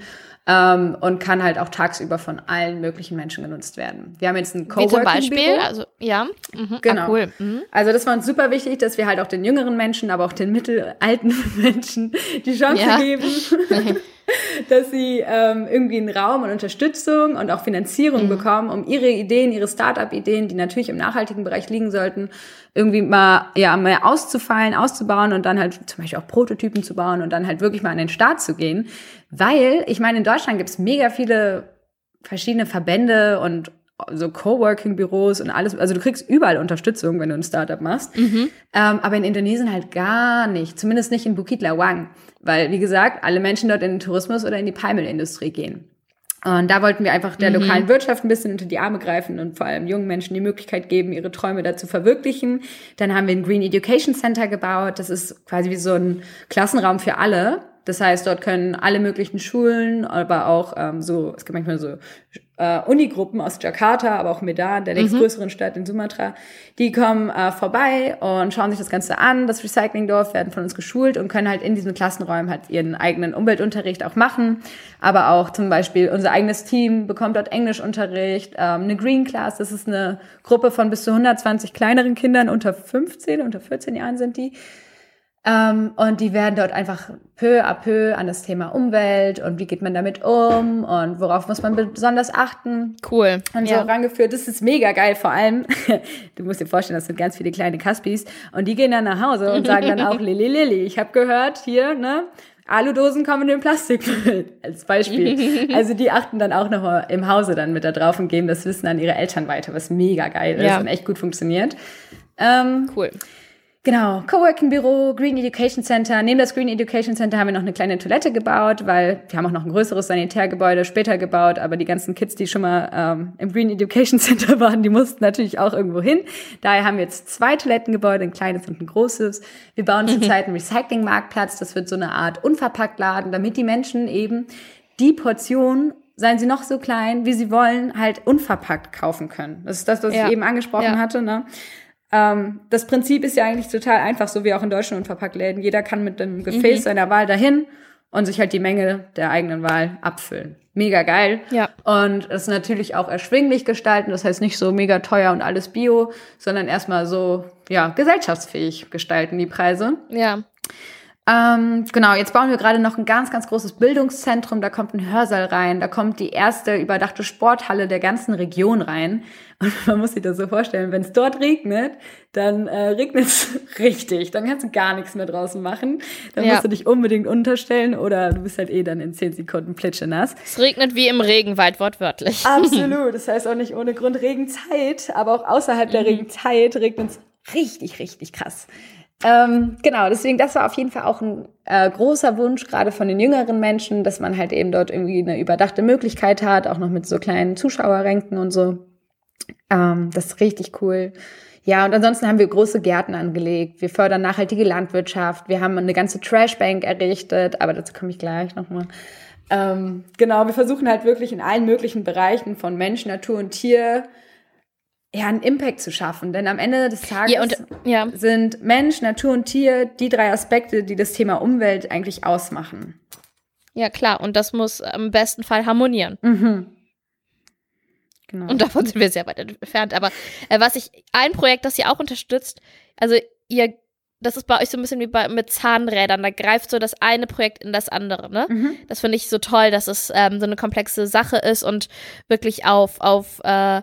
ähm, und kann halt auch tagsüber von allen möglichen Menschen genutzt werden. Wir haben jetzt ein Coworking Wie zum Beispiel, also ja, mhm. Ah, genau. Ah, cool. Mhm. Also das war uns super wichtig, dass wir halt auch den jüngeren Menschen, aber auch den mittelalten <laughs> Menschen die Chance ja. geben. <laughs> dass sie ähm, irgendwie einen Raum und Unterstützung und auch Finanzierung mhm. bekommen, um ihre Ideen, ihre Start-up-Ideen, die natürlich im nachhaltigen Bereich liegen sollten, irgendwie mal ja mehr auszufallen, auszubauen und dann halt zum Beispiel auch Prototypen zu bauen und dann halt wirklich mal an den Start zu gehen. Weil, ich meine, in Deutschland gibt es mega viele verschiedene Verbände und so Coworking-Büros und alles. Also du kriegst überall Unterstützung, wenn du ein Startup machst. Mhm. Ähm, aber in Indonesien halt gar nicht. Zumindest nicht in Bukit Lawang. Weil, wie gesagt, alle Menschen dort in den Tourismus oder in die Palmölindustrie gehen. Und da wollten wir einfach der mhm. lokalen Wirtschaft ein bisschen unter die Arme greifen und vor allem jungen Menschen die Möglichkeit geben, ihre Träume da zu verwirklichen. Dann haben wir ein Green Education Center gebaut. Das ist quasi wie so ein Klassenraum für alle. Das heißt, dort können alle möglichen Schulen, aber auch ähm, so, es gibt manchmal so äh, Unigruppen aus Jakarta, aber auch Medan, der nächstgrößeren mhm. Stadt in Sumatra, die kommen äh, vorbei und schauen sich das Ganze an, das Recyclingdorf, werden von uns geschult und können halt in diesen Klassenräumen halt ihren eigenen Umweltunterricht auch machen. Aber auch zum Beispiel unser eigenes Team bekommt dort Englischunterricht, ähm, eine Green Class, das ist eine Gruppe von bis zu 120 kleineren Kindern. Unter 15, unter 14 Jahren sind die ähm, und die werden dort einfach peu à peu an das Thema Umwelt und wie geht man damit um und worauf muss man besonders achten. Cool. Und so ja. rangeführt. Das ist mega geil. Vor allem, <laughs> du musst dir vorstellen, das sind ganz viele kleine Kaspis und die gehen dann nach Hause und sagen dann auch, <laughs> Lili, Lili, ich habe gehört, hier, ne, Aludosen kommen in den Plastikmüll <laughs> als Beispiel. Also die achten dann auch noch im Hause dann mit da drauf und geben das Wissen an ihre Eltern weiter, was mega geil ist ja. und echt gut funktioniert. Ähm, cool. Genau, Coworking Büro, Green Education Center. Neben das Green Education Center haben wir noch eine kleine Toilette gebaut, weil wir haben auch noch ein größeres Sanitärgebäude später gebaut, aber die ganzen Kids, die schon mal ähm, im Green Education <laughs> Center waren, die mussten natürlich auch irgendwo hin. Daher haben wir jetzt zwei Toilettengebäude, ein kleines und ein großes. Wir bauen <laughs> zurzeit einen Recyclingmarktplatz, das wird so eine Art Unverpacktladen, damit die Menschen eben die Portion seien sie noch so klein, wie sie wollen, halt unverpackt kaufen können. Das ist das, was ja. ich eben angesprochen ja. hatte. Ne? Ähm, das Prinzip ist ja eigentlich total einfach, so wie auch in deutschen Unverpacktläden. Jeder kann mit dem Gefäß mhm. seiner Wahl dahin und sich halt die Menge der eigenen Wahl abfüllen. Mega geil. Ja. Und es natürlich auch erschwinglich gestalten. Das heißt nicht so mega teuer und alles bio, sondern erstmal so, ja, gesellschaftsfähig gestalten die Preise. Ja. Ähm, genau, jetzt bauen wir gerade noch ein ganz, ganz großes Bildungszentrum. Da kommt ein Hörsaal rein. Da kommt die erste überdachte Sporthalle der ganzen Region rein. Und <laughs> man muss sich das so vorstellen, wenn es dort regnet, dann äh, regnet es <laughs> richtig. Dann kannst du gar nichts mehr draußen machen. Dann ja. musst du dich unbedingt unterstellen oder du bist halt eh dann in zehn Sekunden plitschenass. Es regnet wie im Regenwald, wortwörtlich. <laughs> Absolut. Das heißt auch nicht ohne Grund Regenzeit, aber auch außerhalb mhm. der Regenzeit regnet es richtig, richtig krass. Ähm, genau, deswegen, das war auf jeden Fall auch ein äh, großer Wunsch, gerade von den jüngeren Menschen, dass man halt eben dort irgendwie eine überdachte Möglichkeit hat, auch noch mit so kleinen Zuschauerränken und so. Ähm, das ist richtig cool. Ja, und ansonsten haben wir große Gärten angelegt. Wir fördern nachhaltige Landwirtschaft. Wir haben eine ganze Trashbank errichtet, aber dazu komme ich gleich nochmal. Ähm, genau, wir versuchen halt wirklich in allen möglichen Bereichen von Mensch, Natur und Tier ja, einen Impact zu schaffen. Denn am Ende des Tages ja, und, ja. sind Mensch, Natur und Tier die drei Aspekte, die das Thema Umwelt eigentlich ausmachen. Ja, klar. Und das muss im besten Fall harmonieren. Mhm. Genau. Und davon sind wir sehr weit entfernt. Aber äh, was ich, ein Projekt, das ihr auch unterstützt, also ihr, das ist bei euch so ein bisschen wie bei, mit Zahnrädern. Da greift so das eine Projekt in das andere, ne? Mhm. Das finde ich so toll, dass es ähm, so eine komplexe Sache ist und wirklich auf, auf äh,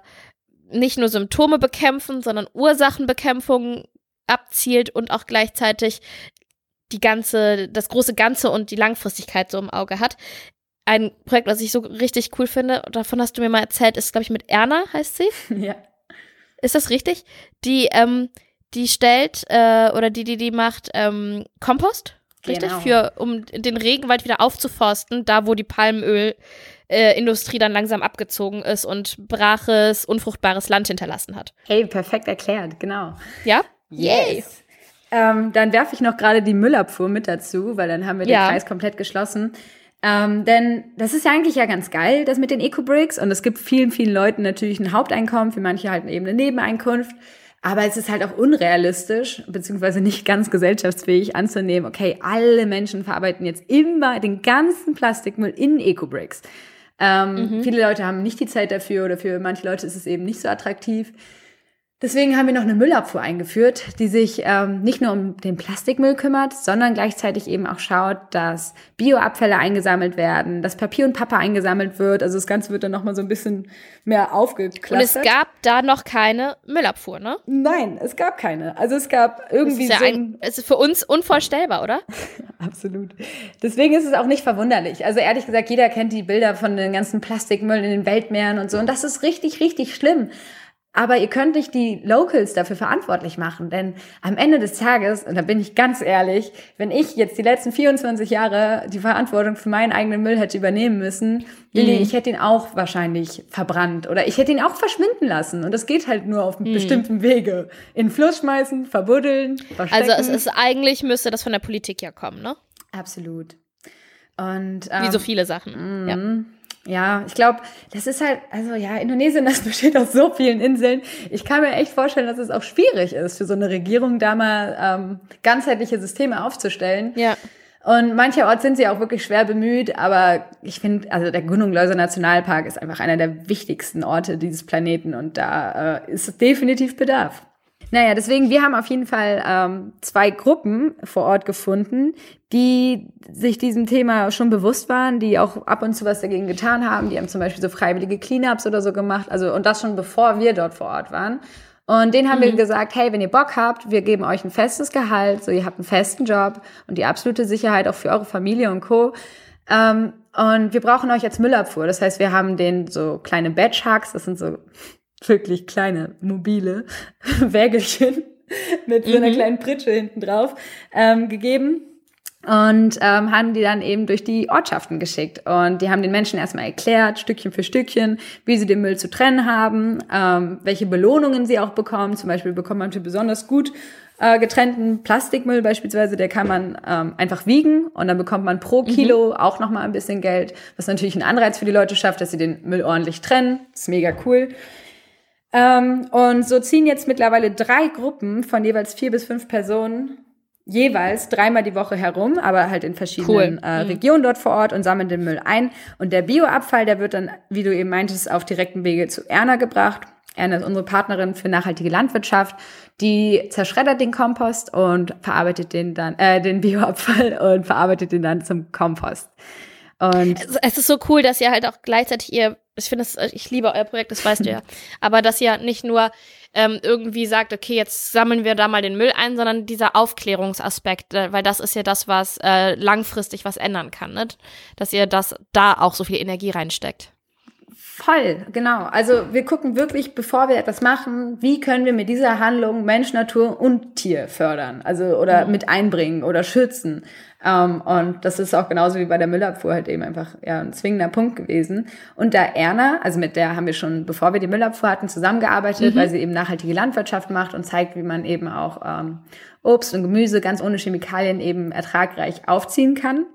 nicht nur Symptome bekämpfen, sondern Ursachenbekämpfung abzielt und auch gleichzeitig die ganze, das große Ganze und die Langfristigkeit so im Auge hat. Ein Projekt, was ich so richtig cool finde, davon hast du mir mal erzählt, ist, glaube ich, mit Erna, heißt sie. <laughs> Ja. Ist das richtig? Die, ähm, die stellt äh, oder die, die, die macht ähm, Kompost, richtig? Genau. Für, um den Regenwald wieder aufzuforsten, da wo die Palmöl äh, Industrie dann langsam abgezogen ist und braches, unfruchtbares Land hinterlassen hat. Hey, perfekt erklärt, genau. Ja? Yes. Ähm, dann werfe ich noch gerade die Müllabfuhr mit dazu, weil dann haben wir ja. den Kreis komplett geschlossen. Ähm, denn das ist ja eigentlich ja ganz geil, das mit den Eco-Bricks. Und es gibt vielen, vielen Leuten natürlich ein Haupteinkommen, für manche halt eben eine Nebeneinkunft. Aber es ist halt auch unrealistisch, beziehungsweise nicht ganz gesellschaftsfähig anzunehmen, okay, alle Menschen verarbeiten jetzt immer den ganzen Plastikmüll in Eco-Bricks. Ähm, mhm. Viele Leute haben nicht die Zeit dafür oder für manche Leute ist es eben nicht so attraktiv. Deswegen haben wir noch eine Müllabfuhr eingeführt, die sich ähm, nicht nur um den Plastikmüll kümmert, sondern gleichzeitig eben auch schaut, dass Bioabfälle eingesammelt werden, dass Papier und Pappe eingesammelt wird. Also das Ganze wird dann nochmal so ein bisschen mehr aufgeklustert. Und es gab da noch keine Müllabfuhr, ne? Nein, es gab keine. Also es gab irgendwie das ist ja so ein, Es ist für uns unvorstellbar, oder? <laughs> Absolut. Deswegen ist es auch nicht verwunderlich. Also ehrlich gesagt, jeder kennt die Bilder von den ganzen Plastikmüll in den Weltmeeren und so. Und das ist richtig, richtig schlimm. Aber ihr könnt nicht die Locals dafür verantwortlich machen, denn am Ende des Tages, und da bin ich ganz ehrlich, wenn ich jetzt die letzten 24 Jahre die Verantwortung für meinen eigenen Müll hätte übernehmen müssen, Willi, mhm. ich hätte ihn auch wahrscheinlich verbrannt oder ich hätte ihn auch verschwinden lassen. Und das geht halt nur auf einem mhm. bestimmten Wege. In Fluss schmeißen, verbuddeln, verstecken. Also es ist eigentlich müsste das von der Politik ja kommen, ne? Absolut. Und, ähm, Wie so viele Sachen. Ja. Ja, ich glaube, das ist halt, also ja, Indonesien, <laughs> das besteht aus so vielen Inseln. Ich kann mir echt vorstellen, dass es auch schwierig ist, für so eine Regierung da mal ähm, ganzheitliche Systeme aufzustellen. Ja. Und mancherorts sind sie auch wirklich schwer bemüht, aber ich finde, also der Gunung-Läuse Nationalpark ist einfach einer der wichtigsten Orte dieses Planeten und da äh, ist definitiv Bedarf. Naja, deswegen, wir haben auf jeden Fall ähm, zwei Gruppen vor Ort gefunden, die sich diesem Thema schon bewusst waren, die auch ab und zu was dagegen getan haben. Die haben zum Beispiel so freiwillige Cleanups oder so gemacht, also und das schon bevor wir dort vor Ort waren. Und denen haben mhm. wir gesagt, hey, wenn ihr Bock habt, wir geben euch ein festes Gehalt, so ihr habt einen festen Job und die absolute Sicherheit auch für eure Familie und Co. Ähm, und wir brauchen euch jetzt Müllabfuhr. Das heißt, wir haben denen so kleine Batch-Hugs, das sind so wirklich kleine, mobile <laughs> Wägelchen mit so einer mhm. kleinen Pritsche hinten drauf ähm, gegeben und ähm, haben die dann eben durch die Ortschaften geschickt. Und die haben den Menschen erstmal erklärt, Stückchen für Stückchen, wie sie den Müll zu trennen haben, ähm, welche Belohnungen sie auch bekommen. Zum Beispiel bekommt man für besonders gut äh, getrennten Plastikmüll beispielsweise, der kann man ähm, einfach wiegen und dann bekommt man pro mhm. Kilo mhm. auch nochmal ein bisschen Geld, was natürlich einen Anreiz für die Leute schafft, dass sie den Müll ordentlich trennen. Das ist mega cool. Ähm, und so ziehen jetzt mittlerweile drei Gruppen von jeweils vier bis fünf Personen jeweils dreimal die Woche herum, aber halt in verschiedenen cool. äh, mhm. Regionen dort vor Ort und sammeln den Müll ein. Und der Bioabfall, der wird dann, wie du eben meintest, auf direktem Wege zu Erna gebracht. Erna ist unsere Partnerin für nachhaltige Landwirtschaft. Die zerschreddert den Kompost und verarbeitet den dann, äh, den Bioabfall <laughs> und verarbeitet den dann zum Kompost. Und es ist so cool, dass ihr halt auch gleichzeitig ihr ich finde das, ich liebe euer Projekt, das weißt du ja. <laughs> Aber dass ihr nicht nur ähm, irgendwie sagt, okay, jetzt sammeln wir da mal den Müll ein, sondern dieser Aufklärungsaspekt, äh, weil das ist ja das, was äh, langfristig was ändern kann, ne? Dass ihr das da auch so viel Energie reinsteckt. Voll, genau. Also wir gucken wirklich, bevor wir etwas machen, wie können wir mit dieser Handlung Mensch, Natur und Tier fördern, also oder mhm. mit einbringen oder schützen. Ähm, und das ist auch genauso wie bei der Müllabfuhr halt eben einfach ja, ein zwingender Punkt gewesen. Und da Erna, also mit der haben wir schon, bevor wir die Müllabfuhr hatten, zusammengearbeitet, mhm. weil sie eben nachhaltige Landwirtschaft macht und zeigt, wie man eben auch ähm, Obst und Gemüse ganz ohne Chemikalien eben ertragreich aufziehen kann.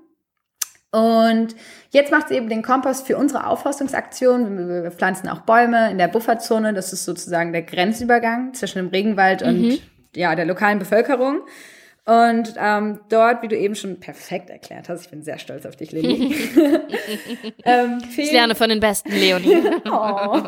Und jetzt macht sie eben den Kompost für unsere Aufforstungsaktion. Wir pflanzen auch Bäume in der Bufferzone. Das ist sozusagen der Grenzübergang zwischen dem Regenwald und mhm. ja, der lokalen Bevölkerung. Und ähm, dort, wie du eben schon perfekt erklärt hast, ich bin sehr stolz auf dich, Lilly. <laughs> <laughs> ähm, ich lerne von den Besten, Leonie. <laughs> oh.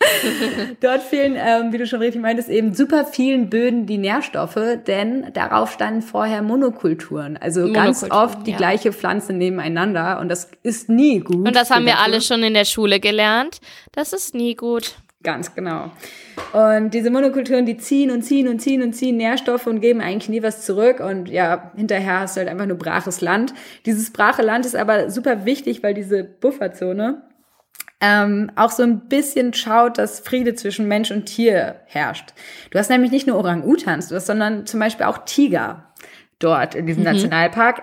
<laughs> Dort fehlen, ähm, wie du schon richtig meintest, eben super vielen Böden die Nährstoffe, denn darauf standen vorher Monokulturen. Also Monokulturen, ganz oft die ja. gleiche Pflanze nebeneinander und das ist nie gut. Und das haben wir alle schon in der Schule gelernt. Das ist nie gut. Ganz genau. Und diese Monokulturen, die ziehen und ziehen und ziehen und ziehen Nährstoffe und geben eigentlich nie was zurück. Und ja, hinterher hast du halt einfach nur braches Land. Dieses brache Land ist aber super wichtig, weil diese Bufferzone ähm, auch so ein bisschen schaut, dass Friede zwischen Mensch und Tier herrscht. Du hast nämlich nicht nur Orang-Utans, sondern zum Beispiel auch Tiger dort in diesem mhm. Nationalpark.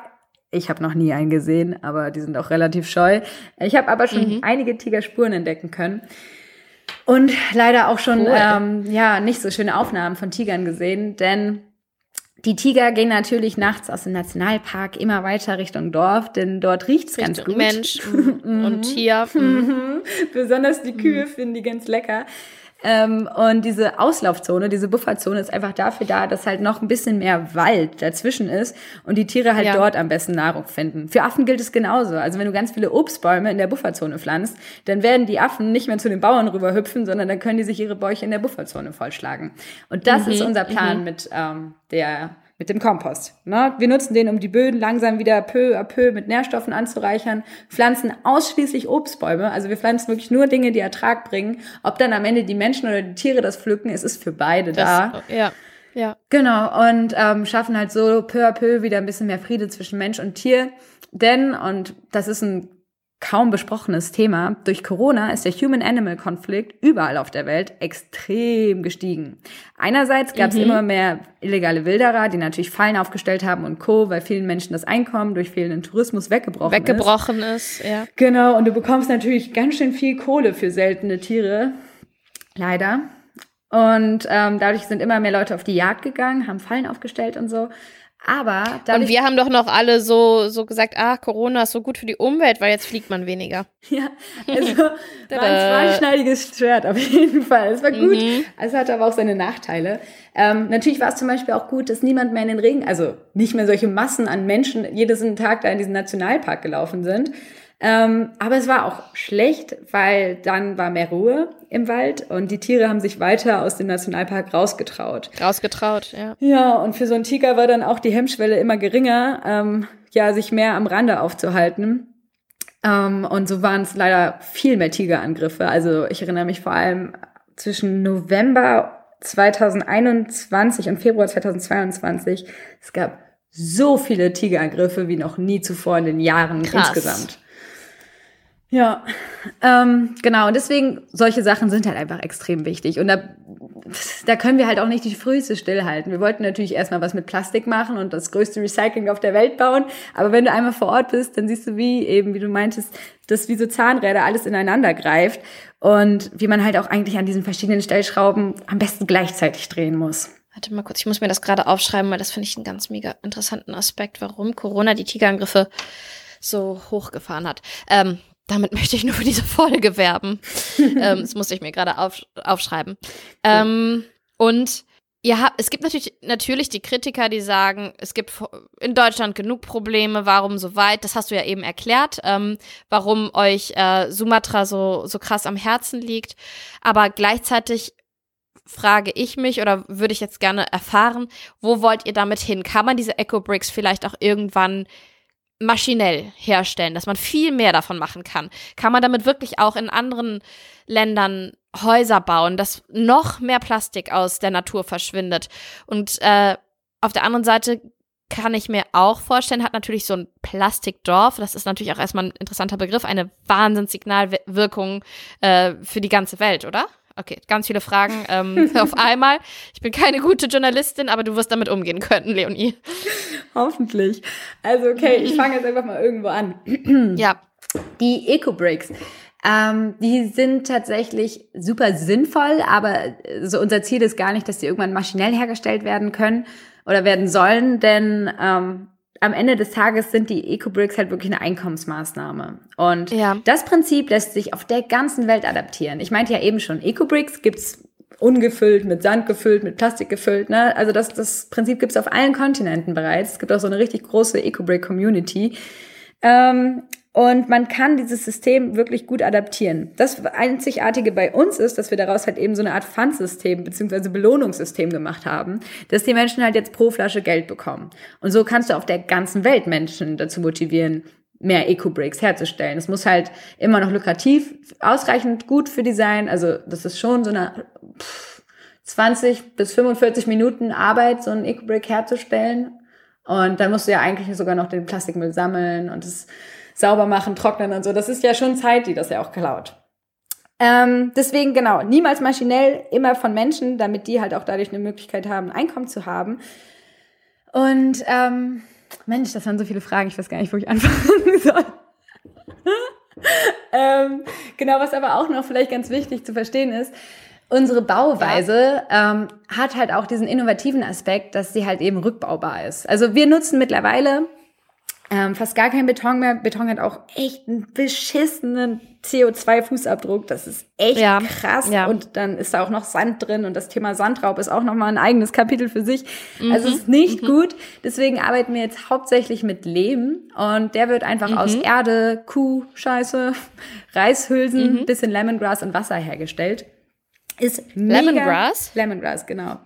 Ich habe noch nie einen gesehen, aber die sind auch relativ scheu. Ich habe aber schon mhm. einige Tigerspuren entdecken können. Und leider auch schon cool. ähm, ja nicht so schöne Aufnahmen von Tigern gesehen, denn Die Tiger gehen natürlich nachts aus dem Nationalpark immer weiter Richtung Dorf, denn dort riecht es ganz gut. Mensch und <laughs> Tier. Mhm. <laughs> Besonders die Kühe mhm. finden die ganz lecker. Ähm, und diese Auslaufzone, diese Bufferzone ist einfach dafür da, dass halt noch ein bisschen mehr Wald dazwischen ist und die Tiere halt ja. dort am besten Nahrung finden. Für Affen gilt es genauso. Also wenn du ganz viele Obstbäume in der Bufferzone pflanzt, dann werden die Affen nicht mehr zu den Bauern rüber hüpfen, sondern dann können die sich ihre Bäuche in der Bufferzone vollschlagen. Und das mhm. ist unser Plan mhm. mit ähm, der mit dem Kompost. Ne? Wir nutzen den, um die Böden langsam wieder peu à peu mit Nährstoffen anzureichern, pflanzen ausschließlich Obstbäume. Also wir pflanzen wirklich nur Dinge, die Ertrag bringen. Ob dann am Ende die Menschen oder die Tiere das pflücken, es ist für beide das, da. Ja. Ja. Genau, und ähm, schaffen halt so peu à peu wieder ein bisschen mehr Friede zwischen Mensch und Tier. Denn, und das ist ein kaum besprochenes Thema. Durch Corona ist der Human-Animal-Konflikt überall auf der Welt extrem gestiegen. Einerseits gab es mhm. immer mehr illegale Wilderer, die natürlich Fallen aufgestellt haben und Co., weil vielen Menschen das Einkommen durch fehlenden Tourismus weggebrochen, weggebrochen ist. Weggebrochen ist, ja. Genau, und du bekommst natürlich ganz schön viel Kohle für seltene Tiere. Leider. Und ähm, dadurch sind immer mehr Leute auf die Jagd gegangen, haben Fallen aufgestellt und so. Aber und wir haben doch noch alle so so gesagt, ah, Corona ist so gut für die Umwelt, weil jetzt fliegt man weniger. <laughs> Ja, also <laughs> war ein zweischneidiges Schwert auf jeden Fall. Es war gut, mhm. es hatte aber auch seine Nachteile. Ähm, natürlich war es zum Beispiel auch gut, dass niemand mehr in den Regen, also nicht mehr solche Massen an Menschen jeden Tag da in diesen Nationalpark gelaufen sind. Ähm, aber es war auch schlecht, weil dann war mehr Ruhe im Wald und die Tiere haben sich weiter aus dem Nationalpark rausgetraut. Rausgetraut, ja. Ja, und für so einen Tiger war dann auch die Hemmschwelle immer geringer, ähm, ja, sich mehr am Rande aufzuhalten. Ähm, und so waren es leider viel mehr Tigerangriffe. Also ich erinnere mich vor allem zwischen November 2021 und Februar 2022. Es gab so viele Tigerangriffe wie noch nie zuvor in den Jahren Krass. insgesamt. Ja, ähm, genau. Und deswegen, solche Sachen sind halt einfach extrem wichtig. Und da, da können wir halt auch nicht die Frühste stillhalten. Wir wollten natürlich erstmal was mit Plastik machen und das größte Recycling auf der Welt bauen. Aber wenn du einmal vor Ort bist, dann siehst du, wie eben, wie du meintest, dass wie so Zahnräder alles ineinander greift und wie man halt auch eigentlich an diesen verschiedenen Stellschrauben am besten gleichzeitig drehen muss. Warte mal kurz, ich muss mir das gerade aufschreiben, weil das finde ich einen ganz mega interessanten Aspekt, warum Corona die Tigerangriffe so hochgefahren hat. Ähm, damit <laughs> möchte ich nur für diese Folge werben. ähm, das musste ich mir gerade auf, aufschreiben. Ähm, und habt, es gibt natürlich, natürlich die Kritiker, die sagen, es gibt in Deutschland genug Probleme, warum so weit? Das hast du ja eben erklärt, ähm, warum euch äh, Sumatra so, so krass am Herzen liegt. Aber gleichzeitig frage ich mich oder würde ich jetzt gerne erfahren, wo wollt ihr damit hin? Kann man diese Echo Bricks vielleicht auch irgendwann maschinell herstellen, dass man viel mehr davon machen kann. Kann man damit wirklich auch in anderen Ländern Häuser bauen, dass noch mehr Plastik aus der Natur verschwindet. Und äh, auf der anderen Seite kann ich mir auch vorstellen, hat natürlich so ein Plastikdorf, das ist natürlich auch erstmal ein interessanter Begriff, eine Wahnsinnssignalwirkung äh, für die ganze Welt, oder? Okay, ganz viele Fragen ähm, <laughs> auf einmal. Ich bin keine gute Journalistin, aber du wirst damit umgehen können, Leonie. Hoffentlich. Also, okay, ich fange jetzt einfach mal irgendwo an. <clears throat> ja. Die Eco-Breaks. Ähm, die sind tatsächlich super sinnvoll, aber so unser Ziel ist gar nicht, dass die irgendwann maschinell hergestellt werden können oder werden sollen, denn ähm, am Ende des Tages sind die Eco-Bricks halt wirklich eine Einkommensmaßnahme. Und ja. das Prinzip lässt sich auf der ganzen Welt adaptieren. Ich meinte ja eben schon, Eco-Bricks gibt's ungefüllt, mit Sand gefüllt, mit Plastik gefüllt. Ne? Also das, das Prinzip gibt's auf allen Kontinenten bereits. Es gibt auch so eine richtig große Eco-Brick-Community. Ähm, und man kann dieses System wirklich gut adaptieren. Das Einzigartige bei uns ist, dass wir daraus halt eben so eine Art Pfandsystem bzw. Belohnungssystem gemacht haben, dass die Menschen halt jetzt pro Flasche Geld bekommen. Und so kannst du auf der ganzen Welt Menschen dazu motivieren, mehr Eco-Breaks herzustellen. Es muss halt immer noch lukrativ, ausreichend gut für die sein. Also das ist schon so eine pff, 20 bis 45 Minuten Arbeit, so ein Eco-Break herzustellen. Und dann musst du ja eigentlich sogar noch den Plastikmüll sammeln und das sauber machen, trocknen und so. Das ist ja schon Zeit, die das ja auch klaut. Ähm, deswegen genau, niemals maschinell, immer von Menschen, damit die halt auch dadurch eine Möglichkeit haben, Einkommen zu haben. Und ähm, Mensch, das waren so viele Fragen, ich weiß gar nicht, wo ich <laughs> anfangen soll. <laughs> ähm, genau, was aber auch noch vielleicht ganz wichtig zu verstehen ist, unsere Bauweise ja. ähm, hat halt auch diesen innovativen Aspekt, dass sie halt eben rückbaubar ist. Also wir nutzen mittlerweile ähm, fast gar kein Beton mehr. Beton hat auch echt einen beschissenen CO2-Fußabdruck. Das ist echt ja, krass. Ja. Und dann ist da auch noch Sand drin und das Thema Sandraub ist auch nochmal ein eigenes Kapitel für sich. Mhm. Also es ist nicht mhm. gut. Deswegen arbeiten wir jetzt hauptsächlich mit Lehm und der wird einfach mhm. aus Erde, Kuh, Scheiße, <laughs> Reishülsen, mhm. bisschen Lemongrass und Wasser hergestellt. Ist mega. Lemongrass? Lemongrass, genau.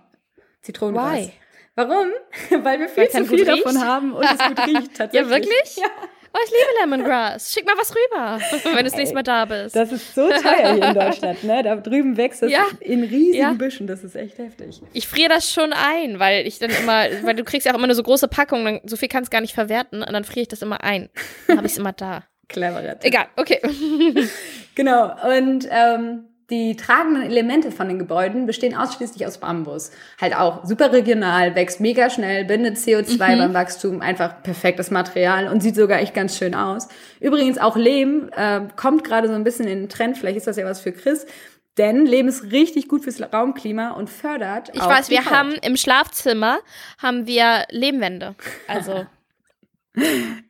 Zitronengras. Why? Warum? <laughs> Weil wir viel Weil zu viel davon haben und es gut riecht <laughs> tatsächlich. ja, wirklich? Ja. Oh, ich liebe Lemongrass. Schick mal was rüber, <laughs> wenn du das nächste Mal da bist. Das ist so teuer hier in Deutschland, ne? Da drüben wächst es ja. in riesigen ja. Büschen. Das ist echt heftig. Ich friere das schon ein, weil ich dann immer, weil du kriegst ja auch immer nur so große Packungen, so viel kannst du gar nicht verwerten und dann friere ich das immer ein. Dann habe ich es immer da. Cleverer. Egal, okay. genau. Und ähm, die tragenden Elemente von den Gebäuden bestehen ausschließlich aus Bambus. Halt auch super regional, wächst mega schnell, bindet CO2 mhm. beim Wachstum, einfach perfektes Material und sieht sogar echt ganz schön aus. Übrigens auch Lehm äh, kommt gerade so ein bisschen in den Trend, vielleicht ist das ja was für Chris. Denn Lehm ist richtig gut fürs Raumklima und fördert. Ich weiß, wir Haut. haben im Schlafzimmer haben wir Lehmwände. Also <laughs>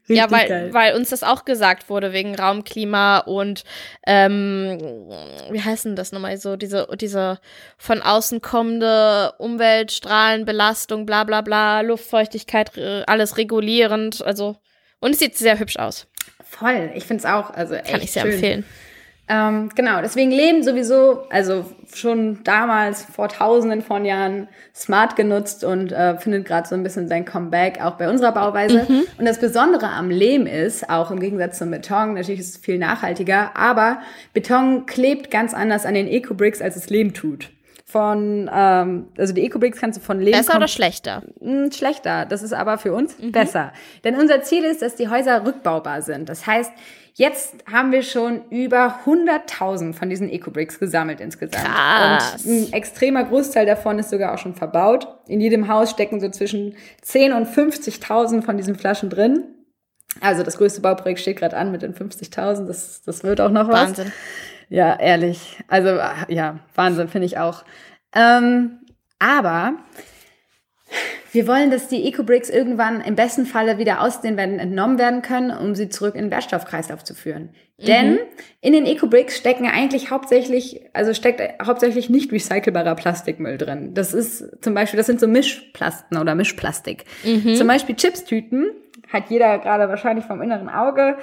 ja, weil, weil uns das auch gesagt wurde wegen Raumklima und ähm, wie heißt denn das nochmal so, diese, diese von außen kommende Umweltstrahlenbelastung, bla bla bla, Luftfeuchtigkeit, alles regulierend, also und es sieht sehr hübsch aus. Voll, ich finde es auch, also Kann ich sehr schön. empfehlen. Ähm, genau, deswegen leben sowieso, also schon damals vor tausenden von Jahren smart genutzt und äh, findet gerade so ein bisschen sein Comeback auch bei unserer Bauweise. Mhm. Und das Besondere am Lehm ist, auch im Gegensatz zum Beton, natürlich ist es viel nachhaltiger, aber Beton klebt ganz anders an den Eco-Bricks, als es Lehm tut von, ähm, also die Eco-Bricks kannst du von Lehm. Besser oder schlechter? Mh, hm, schlechter. Das ist aber für uns mhm. besser. Denn unser Ziel ist, dass die Häuser rückbaubar sind. Das heißt, Jetzt haben wir schon über 100.000 von diesen Eco-Bricks gesammelt insgesamt. Krass. Und ein extremer Großteil davon ist sogar auch schon verbaut. In jedem Haus stecken so zwischen 10 und 50.000 von diesen Flaschen drin. Also das größte Bauprojekt steht gerade an mit den 50.000. Das, das wird auch noch was. Wahnsinn. Ja, ehrlich. Also ja, Wahnsinn finde ich auch. Ähm, aber wir wollen, dass die Eco-Bricks irgendwann im besten Falle wieder aus den Wänden entnommen werden können, um sie zurück in den Wertstoffkreislauf zu führen. Mhm. Denn in den Eco-Bricks stecken eigentlich hauptsächlich, also steckt hauptsächlich nicht recycelbarer Plastikmüll drin. Das ist zum Beispiel, das sind so Mischplasten oder Mischplastik. Mhm. Zum Beispiel Chipstüten, hat jeder gerade wahrscheinlich vom inneren Auge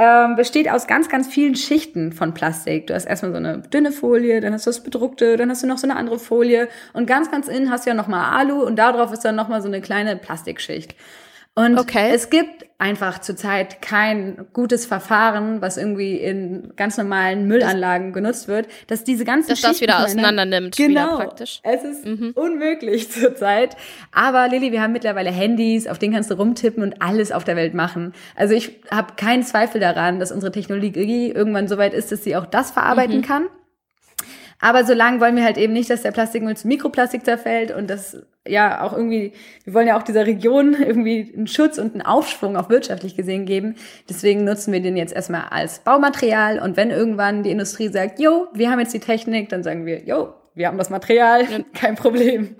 ähm, besteht aus ganz, ganz vielen Schichten von Plastik. Du hast erstmal so eine dünne Folie, dann hast du das bedruckte, dann hast du noch so eine andere Folie und ganz, ganz innen hast du ja nochmal Alu und darauf ist dann nochmal so eine kleine Plastikschicht. Und okay. es gibt einfach zurzeit kein gutes Verfahren, was irgendwie in ganz normalen Müllanlagen genutzt wird, dass diese ganzen dass das wieder auseinander nimmt, genau, praktisch. Es ist mhm. unmöglich <laughs> zurzeit. Aber Lilly, wir haben mittlerweile Handys, auf denen kannst du rumtippen und alles auf der Welt machen. Also ich habe keinen Zweifel daran, dass unsere Technologie irgendwann so weit ist, dass sie auch das verarbeiten mhm. kann. Aber solange wollen wir halt eben nicht, dass der Plastikmüll zu Mikroplastik zerfällt und das ja auch irgendwie, wir wollen ja auch dieser Region irgendwie einen Schutz und einen Aufschwung auch wirtschaftlich gesehen geben. Deswegen nutzen wir den jetzt erstmal als Baumaterial und wenn irgendwann die Industrie sagt, jo, wir haben jetzt die Technik, dann sagen wir, jo, wir haben das Material, <laughs> kein Problem.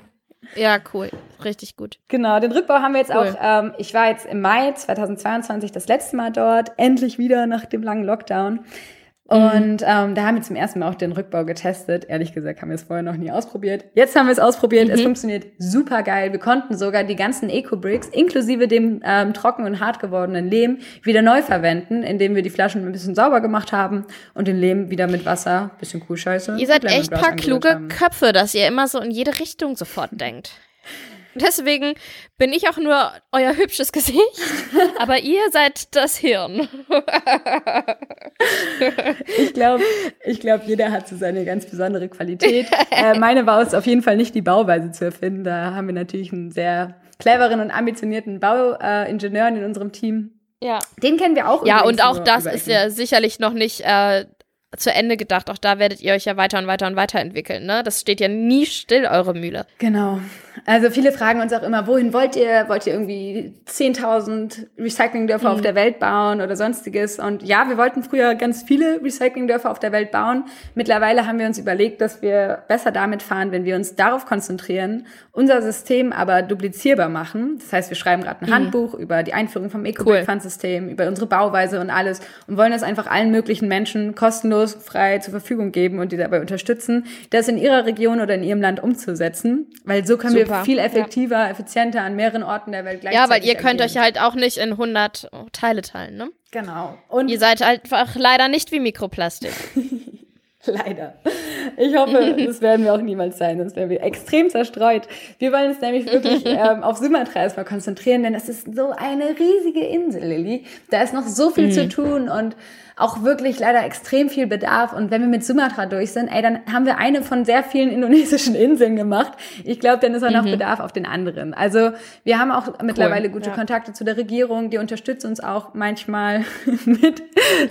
Ja, cool. Richtig gut. Genau, den Rückbau haben wir jetzt cool. auch. Ähm, ich war jetzt im Mai 2022 das letzte Mal dort, endlich wieder nach dem langen Lockdown. Mhm. Und ähm, da haben wir zum ersten Mal auch den Rückbau getestet. Ehrlich gesagt haben wir es vorher noch nie ausprobiert. Jetzt haben wir es ausprobiert. Mhm. Es funktioniert super geil. Wir konnten sogar die ganzen Eco-Bricks inklusive dem ähm, trocken und hart gewordenen Lehm wieder neu verwenden, indem wir die Flaschen ein bisschen sauber gemacht haben und den Lehm wieder mit Wasser, bisschen Kuhscheiße. Ihr seid echt paar kluge haben. Köpfe, dass ihr immer so in jede Richtung sofort denkt. Deswegen bin ich auch nur euer hübsches Gesicht, <laughs> aber ihr seid das Hirn. ich glaube, ich glaub, jeder hat so seine ganz besondere Qualität. Äh, meine war es auf jeden Fall nicht, die Bauweise zu erfinden. Da haben wir natürlich einen sehr cleveren und ambitionierten Bauingenieur in unserem Team. Ja. Den kennen wir auch. Ja, und auch das ist ja sicherlich noch nicht äh, zu Ende gedacht. Auch da werdet ihr euch ja weiter und weiter und weiter entwickeln. Ne? Das steht ja nie still, eure Mühle. Genau. Also viele fragen uns auch immer, wohin wollt ihr? Wollt ihr irgendwie 10.000 Recyclingdörfer mhm. auf der Welt bauen oder sonstiges? Und ja, wir wollten früher ganz viele Recyclingdörfer auf der Welt bauen. Mittlerweile haben wir uns überlegt, dass wir besser damit fahren, wenn wir uns darauf konzentrieren, unser System aber duplizierbar machen. Das heißt, wir schreiben gerade ein mhm. Handbuch über die Einführung vom Eco-Pfand-System, über unsere Bauweise und alles und wollen das einfach allen möglichen Menschen kostenlos, frei zur Verfügung geben und die dabei unterstützen, das in ihrer Region oder in ihrem Land umzusetzen. Weil so können Super. viel effektiver, ja. effizienter an mehreren Orten der Welt gleichzeitig Ja, weil ihr könnt agieren. euch halt auch nicht in 100 Teile teilen, ne? Genau. Und ihr seid einfach leider nicht wie Mikroplastik. <laughs> <laughs> Leider. Ich hoffe, <laughs> das werden wir auch niemals sein, sonst wären wir extrem zerstreut. Wir wollen uns nämlich wirklich <laughs> ähm, auf Sumatra erstmal konzentrieren, denn es ist so eine riesige Insel, Lilly. Da ist noch so viel mhm. zu tun und auch wirklich leider extrem viel Bedarf. Und wenn wir mit Sumatra durch sind, ey, dann haben wir eine von sehr vielen indonesischen Inseln gemacht. Ich glaube, dann ist auch noch mhm. Bedarf auf den anderen. Also wir haben auch cool. mittlerweile gute ja. Kontakte zu der Regierung. Die unterstützt uns auch manchmal mit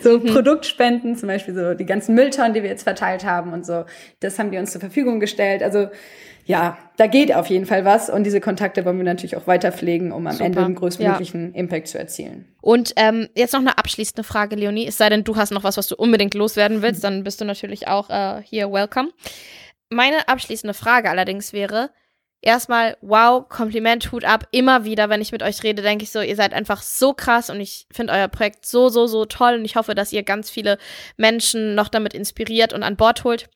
so mhm. Produktspenden, zum Beispiel so die ganzen Mülltonnen, die wir jetzt verteilt haben und so. Das haben die uns zur Verfügung gestellt. Also ja, da geht auf jeden Fall was und diese Kontakte wollen wir natürlich auch weiter pflegen, um am Super. Ende den größtmöglichen ja. Impact zu erzielen. Und ähm, jetzt noch eine abschließende Frage, Leonie. Es sei denn, du hast noch was, was du unbedingt loswerden willst, dann bist du natürlich auch äh, hier welcome. Meine abschließende Frage allerdings wäre, erstmal, wow, Kompliment, Hut ab. Immer wieder, wenn ich mit euch rede, denke ich so, ihr seid einfach so krass und ich finde euer Projekt so, so, so toll und ich hoffe, dass ihr ganz viele Menschen noch damit inspiriert und an Bord holt.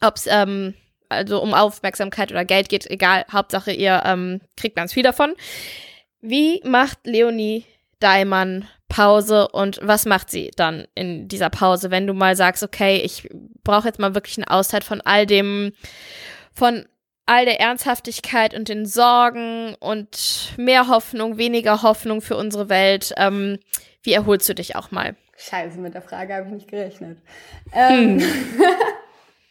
Ob es ähm, also um Aufmerksamkeit oder Geld geht, egal, Hauptsache ihr ähm, kriegt ganz viel davon. Wie macht Leonie Daimann Pause und was macht sie dann in dieser Pause, wenn du mal sagst, okay, ich brauche jetzt mal wirklich eine Auszeit von all dem, von all der Ernsthaftigkeit und den Sorgen und mehr Hoffnung, weniger Hoffnung für unsere Welt. Ähm, wie erholst du dich auch mal? Scheiße, mit der Frage habe ich nicht gerechnet. Ähm, hm.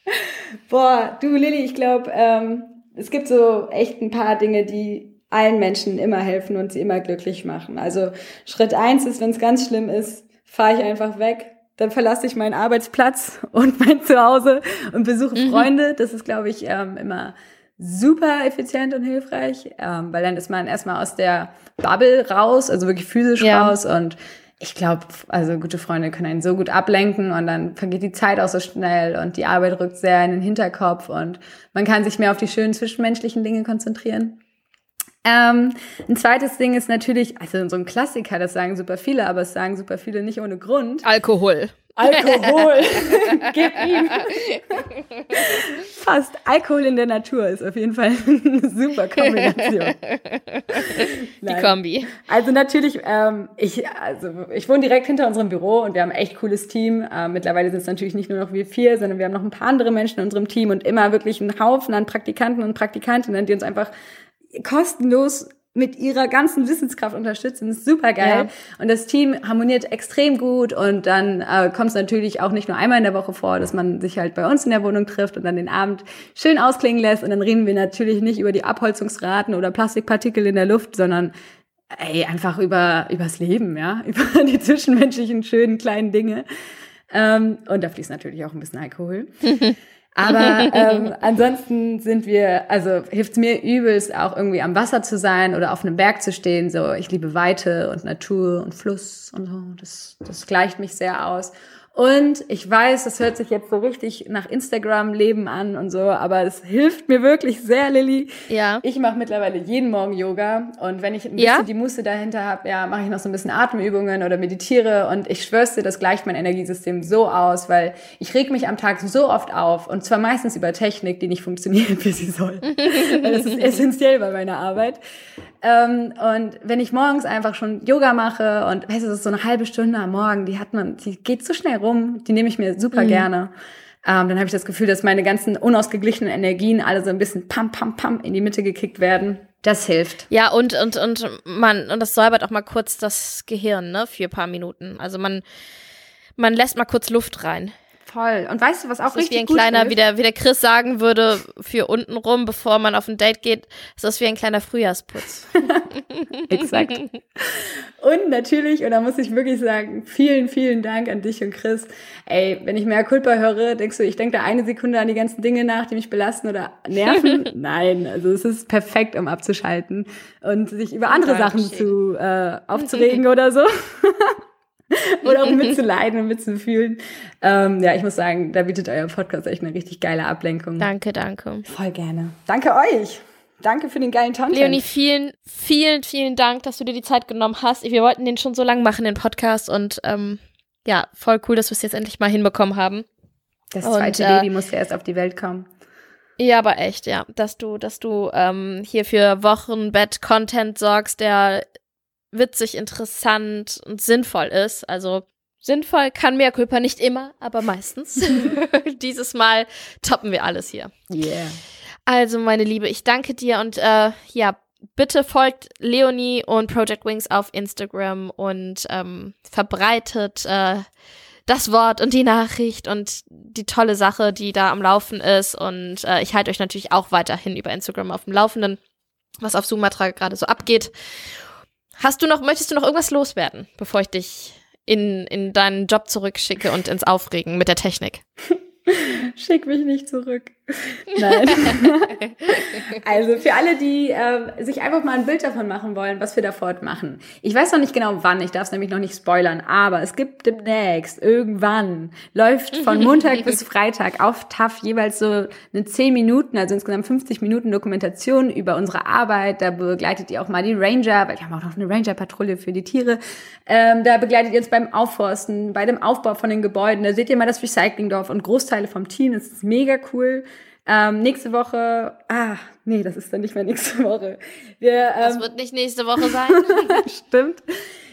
<laughs> Boah, du Lilly, ich glaube, ähm, es gibt so echt ein paar Dinge, die allen Menschen immer helfen und sie immer glücklich machen. Also Schritt eins ist, wenn es ganz schlimm ist, fahre ich einfach weg. Dann verlasse ich meinen Arbeitsplatz <laughs> und mein Zuhause und besuche mhm. Freunde. Das ist, glaube ich, ähm, immer super effizient und hilfreich, ähm, weil dann ist man erstmal aus der Bubble raus, also wirklich physisch ja. raus und ich glaube, also gute Freunde können einen so gut ablenken und dann vergeht die Zeit auch so schnell und die Arbeit rückt sehr in den Hinterkopf und man kann sich mehr auf die schönen zwischenmenschlichen Dinge konzentrieren. Ähm, ein zweites Ding ist natürlich, also so ein Klassiker, das sagen super viele, aber es sagen super viele nicht ohne Grund. Alkohol. Alkohol. <laughs> Gib ihm. Fast. Alkohol in der Natur ist auf jeden Fall eine super Kombination. Die Kombi. Also natürlich, ähm, ich, also ich wohne direkt hinter unserem Büro und wir haben ein echt cooles Team. Ähm, mittlerweile sind es natürlich nicht nur noch wir vier, sondern wir haben noch ein paar andere Menschen in unserem Team und immer wirklich einen Haufen an Praktikanten und Praktikantinnen, die uns einfach kostenlos mit ihrer ganzen Wissenskraft unterstützen. Das ist super geil. Ja. Und das Team harmoniert extrem gut. Und dann äh, kommt es natürlich auch nicht nur einmal in der Woche vor, dass man sich halt bei uns in der Wohnung trifft und dann den Abend schön ausklingen lässt. Und dann reden wir natürlich nicht über die Abholzungsraten oder Plastikpartikel in der Luft, sondern ey, einfach über übers Leben, ja, <laughs> über die zwischenmenschlichen schönen kleinen Dinge. Ähm, und da fließt natürlich auch ein bisschen Alkohol. <laughs> Aber <laughs> ähm, ansonsten sind wir, also hilft mir übelst auch irgendwie am Wasser zu sein oder auf einem Berg zu stehen. So, ich liebe Weite und Natur und Fluss und so. Das, das gleicht mich sehr aus. Und ich weiß, das hört sich jetzt so richtig nach Instagram-Leben an und so, aber es hilft mir wirklich sehr, Lilly. Ja. Ich mache mittlerweile jeden Morgen Yoga und wenn ich ein bisschen ja? die Muße dahinter habe, ja, mache ich noch so ein bisschen Atemübungen oder meditiere und ich schwör's dir, das gleicht mein Energiesystem so aus, weil ich reg mich am Tag so oft auf und zwar meistens über Technik, die nicht funktioniert, <laughs> wie sie soll. <laughs> das ist essentiell bei meiner Arbeit. Ähm, und wenn ich morgens einfach schon Yoga mache und weißt du, das ist so eine halbe Stunde am Morgen, die hat man, die geht so schnell rum, die nehme ich mir super mhm. gerne. Ähm, dann habe ich das Gefühl, dass meine ganzen unausgeglichenen Energien alle so ein bisschen pam, pam, pam in die Mitte gekickt werden. Das hilft. Ja, und, und, und man, und das säubert auch mal kurz das Gehirn, ne, für ein paar Minuten. Also man, man lässt mal kurz Luft rein. Voll. Und weißt du, was auch das richtig ist wie ein kleiner, ist? Wie der, wie der Chris sagen würde, für unten rum, bevor man auf ein Date geht, ist das wie ein kleiner Frühjahrsputz. <laughs> Exakt. Und natürlich, und da muss ich wirklich sagen, vielen, vielen Dank an dich und Chris. Ey, wenn ich mehr Culpa höre, denkst du, ich denke da eine Sekunde an die ganzen Dinge nach, die mich belasten oder nerven? <laughs> Nein, also es ist perfekt, um abzuschalten und sich über andere Sachen zu äh, aufzuregen oder so. <laughs> <laughs> oder auch mitzuleiden und mitzufühlen. Ähm, ja, ich muss sagen, da bietet euer Podcast echt eine richtig geile Ablenkung. Danke, danke. Voll gerne. Danke euch. Danke für den geilen Content. Leonie, vielen, vielen, vielen Dank, dass du dir die Zeit genommen hast. Wir wollten den schon so lange machen, den Podcast. Und ähm, ja, voll cool, dass wir es jetzt endlich mal hinbekommen haben. Das zweite und, äh, Baby musste erst auf die Welt kommen. Ja, aber echt, ja. Dass du, dass du ähm, hier für Wochenbett-Content sorgst, der witzig, interessant und sinnvoll ist. Also sinnvoll kann mehr Culpa nicht immer, aber meistens. <laughs> <laughs> Dieses Mal toppen wir alles hier. Yeah. Also, meine Liebe, ich danke dir und äh, ja, bitte folgt Leonie und Project Wings auf Instagram und ähm, verbreitet äh, das Wort und die Nachricht und die tolle Sache, die da am Laufen ist. Und äh, ich halte euch natürlich auch weiterhin über Instagram auf dem Laufenden, was auf Sumatra gerade so abgeht. Hast du noch, möchtest du noch irgendwas loswerden, bevor ich dich in, in deinen Job zurückschicke und ins Aufregen mit der Technik? <laughs> Schick mich nicht zurück. Nein. <laughs> also für alle, die äh, sich einfach mal ein Bild davon machen wollen, was wir da fortmachen. Ich weiß noch nicht genau wann, ich darf es nämlich noch nicht spoilern, aber es gibt demnächst, irgendwann, läuft von Montag bis <laughs> Freitag auf TAF jeweils so eine 10 Minuten, also insgesamt 50 Minuten Dokumentation über unsere Arbeit. Da begleitet ihr auch mal die Ranger, weil wir haben auch noch eine Ranger-Patrouille für die Tiere. Ähm, da begleitet ihr uns beim Aufforsten, bei dem Aufbau von den Gebäuden. Da seht ihr mal das Recyclingdorf und Großteile vom Team. Das ist mega cool. Ähm, nächste Woche, ah, nee, das ist dann nicht mehr nächste <laughs> Woche. Wir, ähm, das wird nicht nächste Woche sein. <laughs> Stimmt.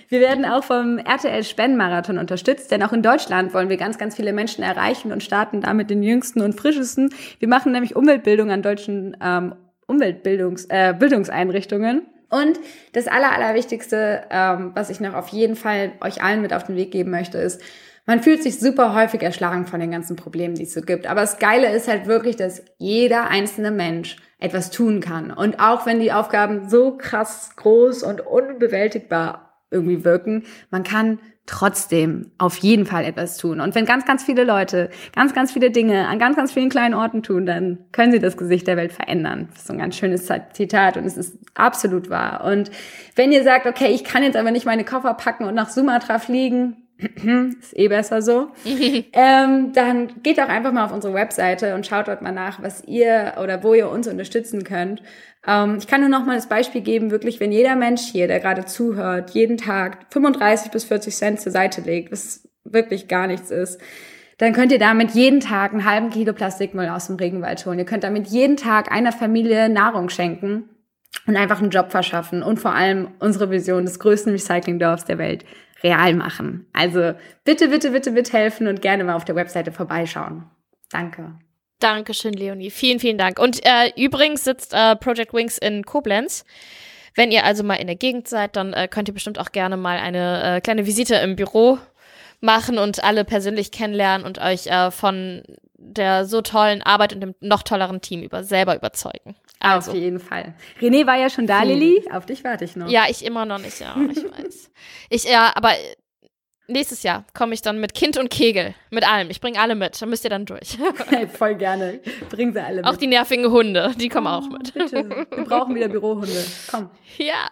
Wir werden auch vom RTL Spendenmarathon unterstützt, denn auch in Deutschland wollen wir ganz, ganz viele Menschen erreichen und starten damit den jüngsten und frischesten. Wir machen nämlich Umweltbildung an deutschen ähm, Umweltbildungs äh, Bildungseinrichtungen. Und das Aller, Allerwichtigste, ähm, was ich noch auf jeden Fall euch allen mit auf den Weg geben möchte, ist, man fühlt sich super häufig erschlagen von den ganzen Problemen, die es so gibt. Aber das Geile ist halt wirklich, dass jeder einzelne Mensch etwas tun kann. Und auch wenn die Aufgaben so krass groß und unbewältigbar irgendwie wirken, man kann trotzdem auf jeden Fall etwas tun. Und wenn ganz, ganz viele Leute ganz, ganz viele Dinge an ganz, ganz vielen kleinen Orten tun, dann können sie das Gesicht der Welt verändern. Das ist so ein ganz schönes Zitat und es ist absolut wahr. Und wenn ihr sagt, okay, ich kann jetzt aber nicht meine Koffer packen und nach Sumatra fliegen, ist eh besser so, <laughs> ähm, dann geht auch einfach mal auf unsere Webseite und schaut dort mal nach, was ihr oder wo ihr uns unterstützen könnt. Ähm, ich kann nur noch mal das Beispiel geben, wirklich, wenn jeder Mensch hier, der gerade zuhört, jeden Tag 35 bis 40 Cent zur Seite legt, was wirklich gar nichts ist, dann könnt ihr damit jeden Tag einen halben Kilo Plastikmüll aus dem Regenwald holen. Ihr könnt damit jeden Tag einer Familie Nahrung schenken und einfach einen Job verschaffen und vor allem unsere Vision des größten Recyclingdorfs der Welt real machen. Also bitte, bitte, bitte mithelfen und gerne mal auf der Webseite vorbeischauen. Danke. Dankeschön, Leonie. Vielen, vielen Dank. Und äh, übrigens sitzt äh, Project Wings in Koblenz. Wenn ihr also mal in der Gegend seid, dann äh, könnt ihr bestimmt auch gerne mal eine äh, kleine Visite im Büro machen und alle persönlich kennenlernen und euch äh, von der so tollen Arbeit und dem noch tolleren Team über selber überzeugen. Also. Auf jeden Fall. René war ja schon da, Lilly. Auf dich warte ich noch. Ja, ich immer noch nicht, ja, ich weiß. Ich, ja, aber nächstes Jahr komme ich dann mit Kind und Kegel, mit allem. Ich bringe alle mit, dann müsst ihr dann durch. Hey, <laughs> voll gerne. Bring sie alle mit. Auch die nervigen Hunde, die kommen oh, auch mit. Bitte. Wir brauchen wieder Bürohunde. Komm. <laughs> Ja.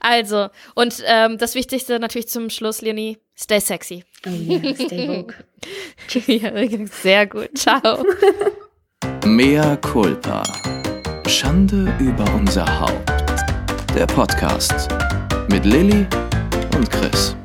Also, und ähm, das Wichtigste natürlich zum Schluss, Leonie, stay sexy. Oh yeah, stay woke. <laughs> ja, sehr gut. Ciao. Mea culpa. Schande über unser Haupt. Der Podcast mit Lilly und Chris.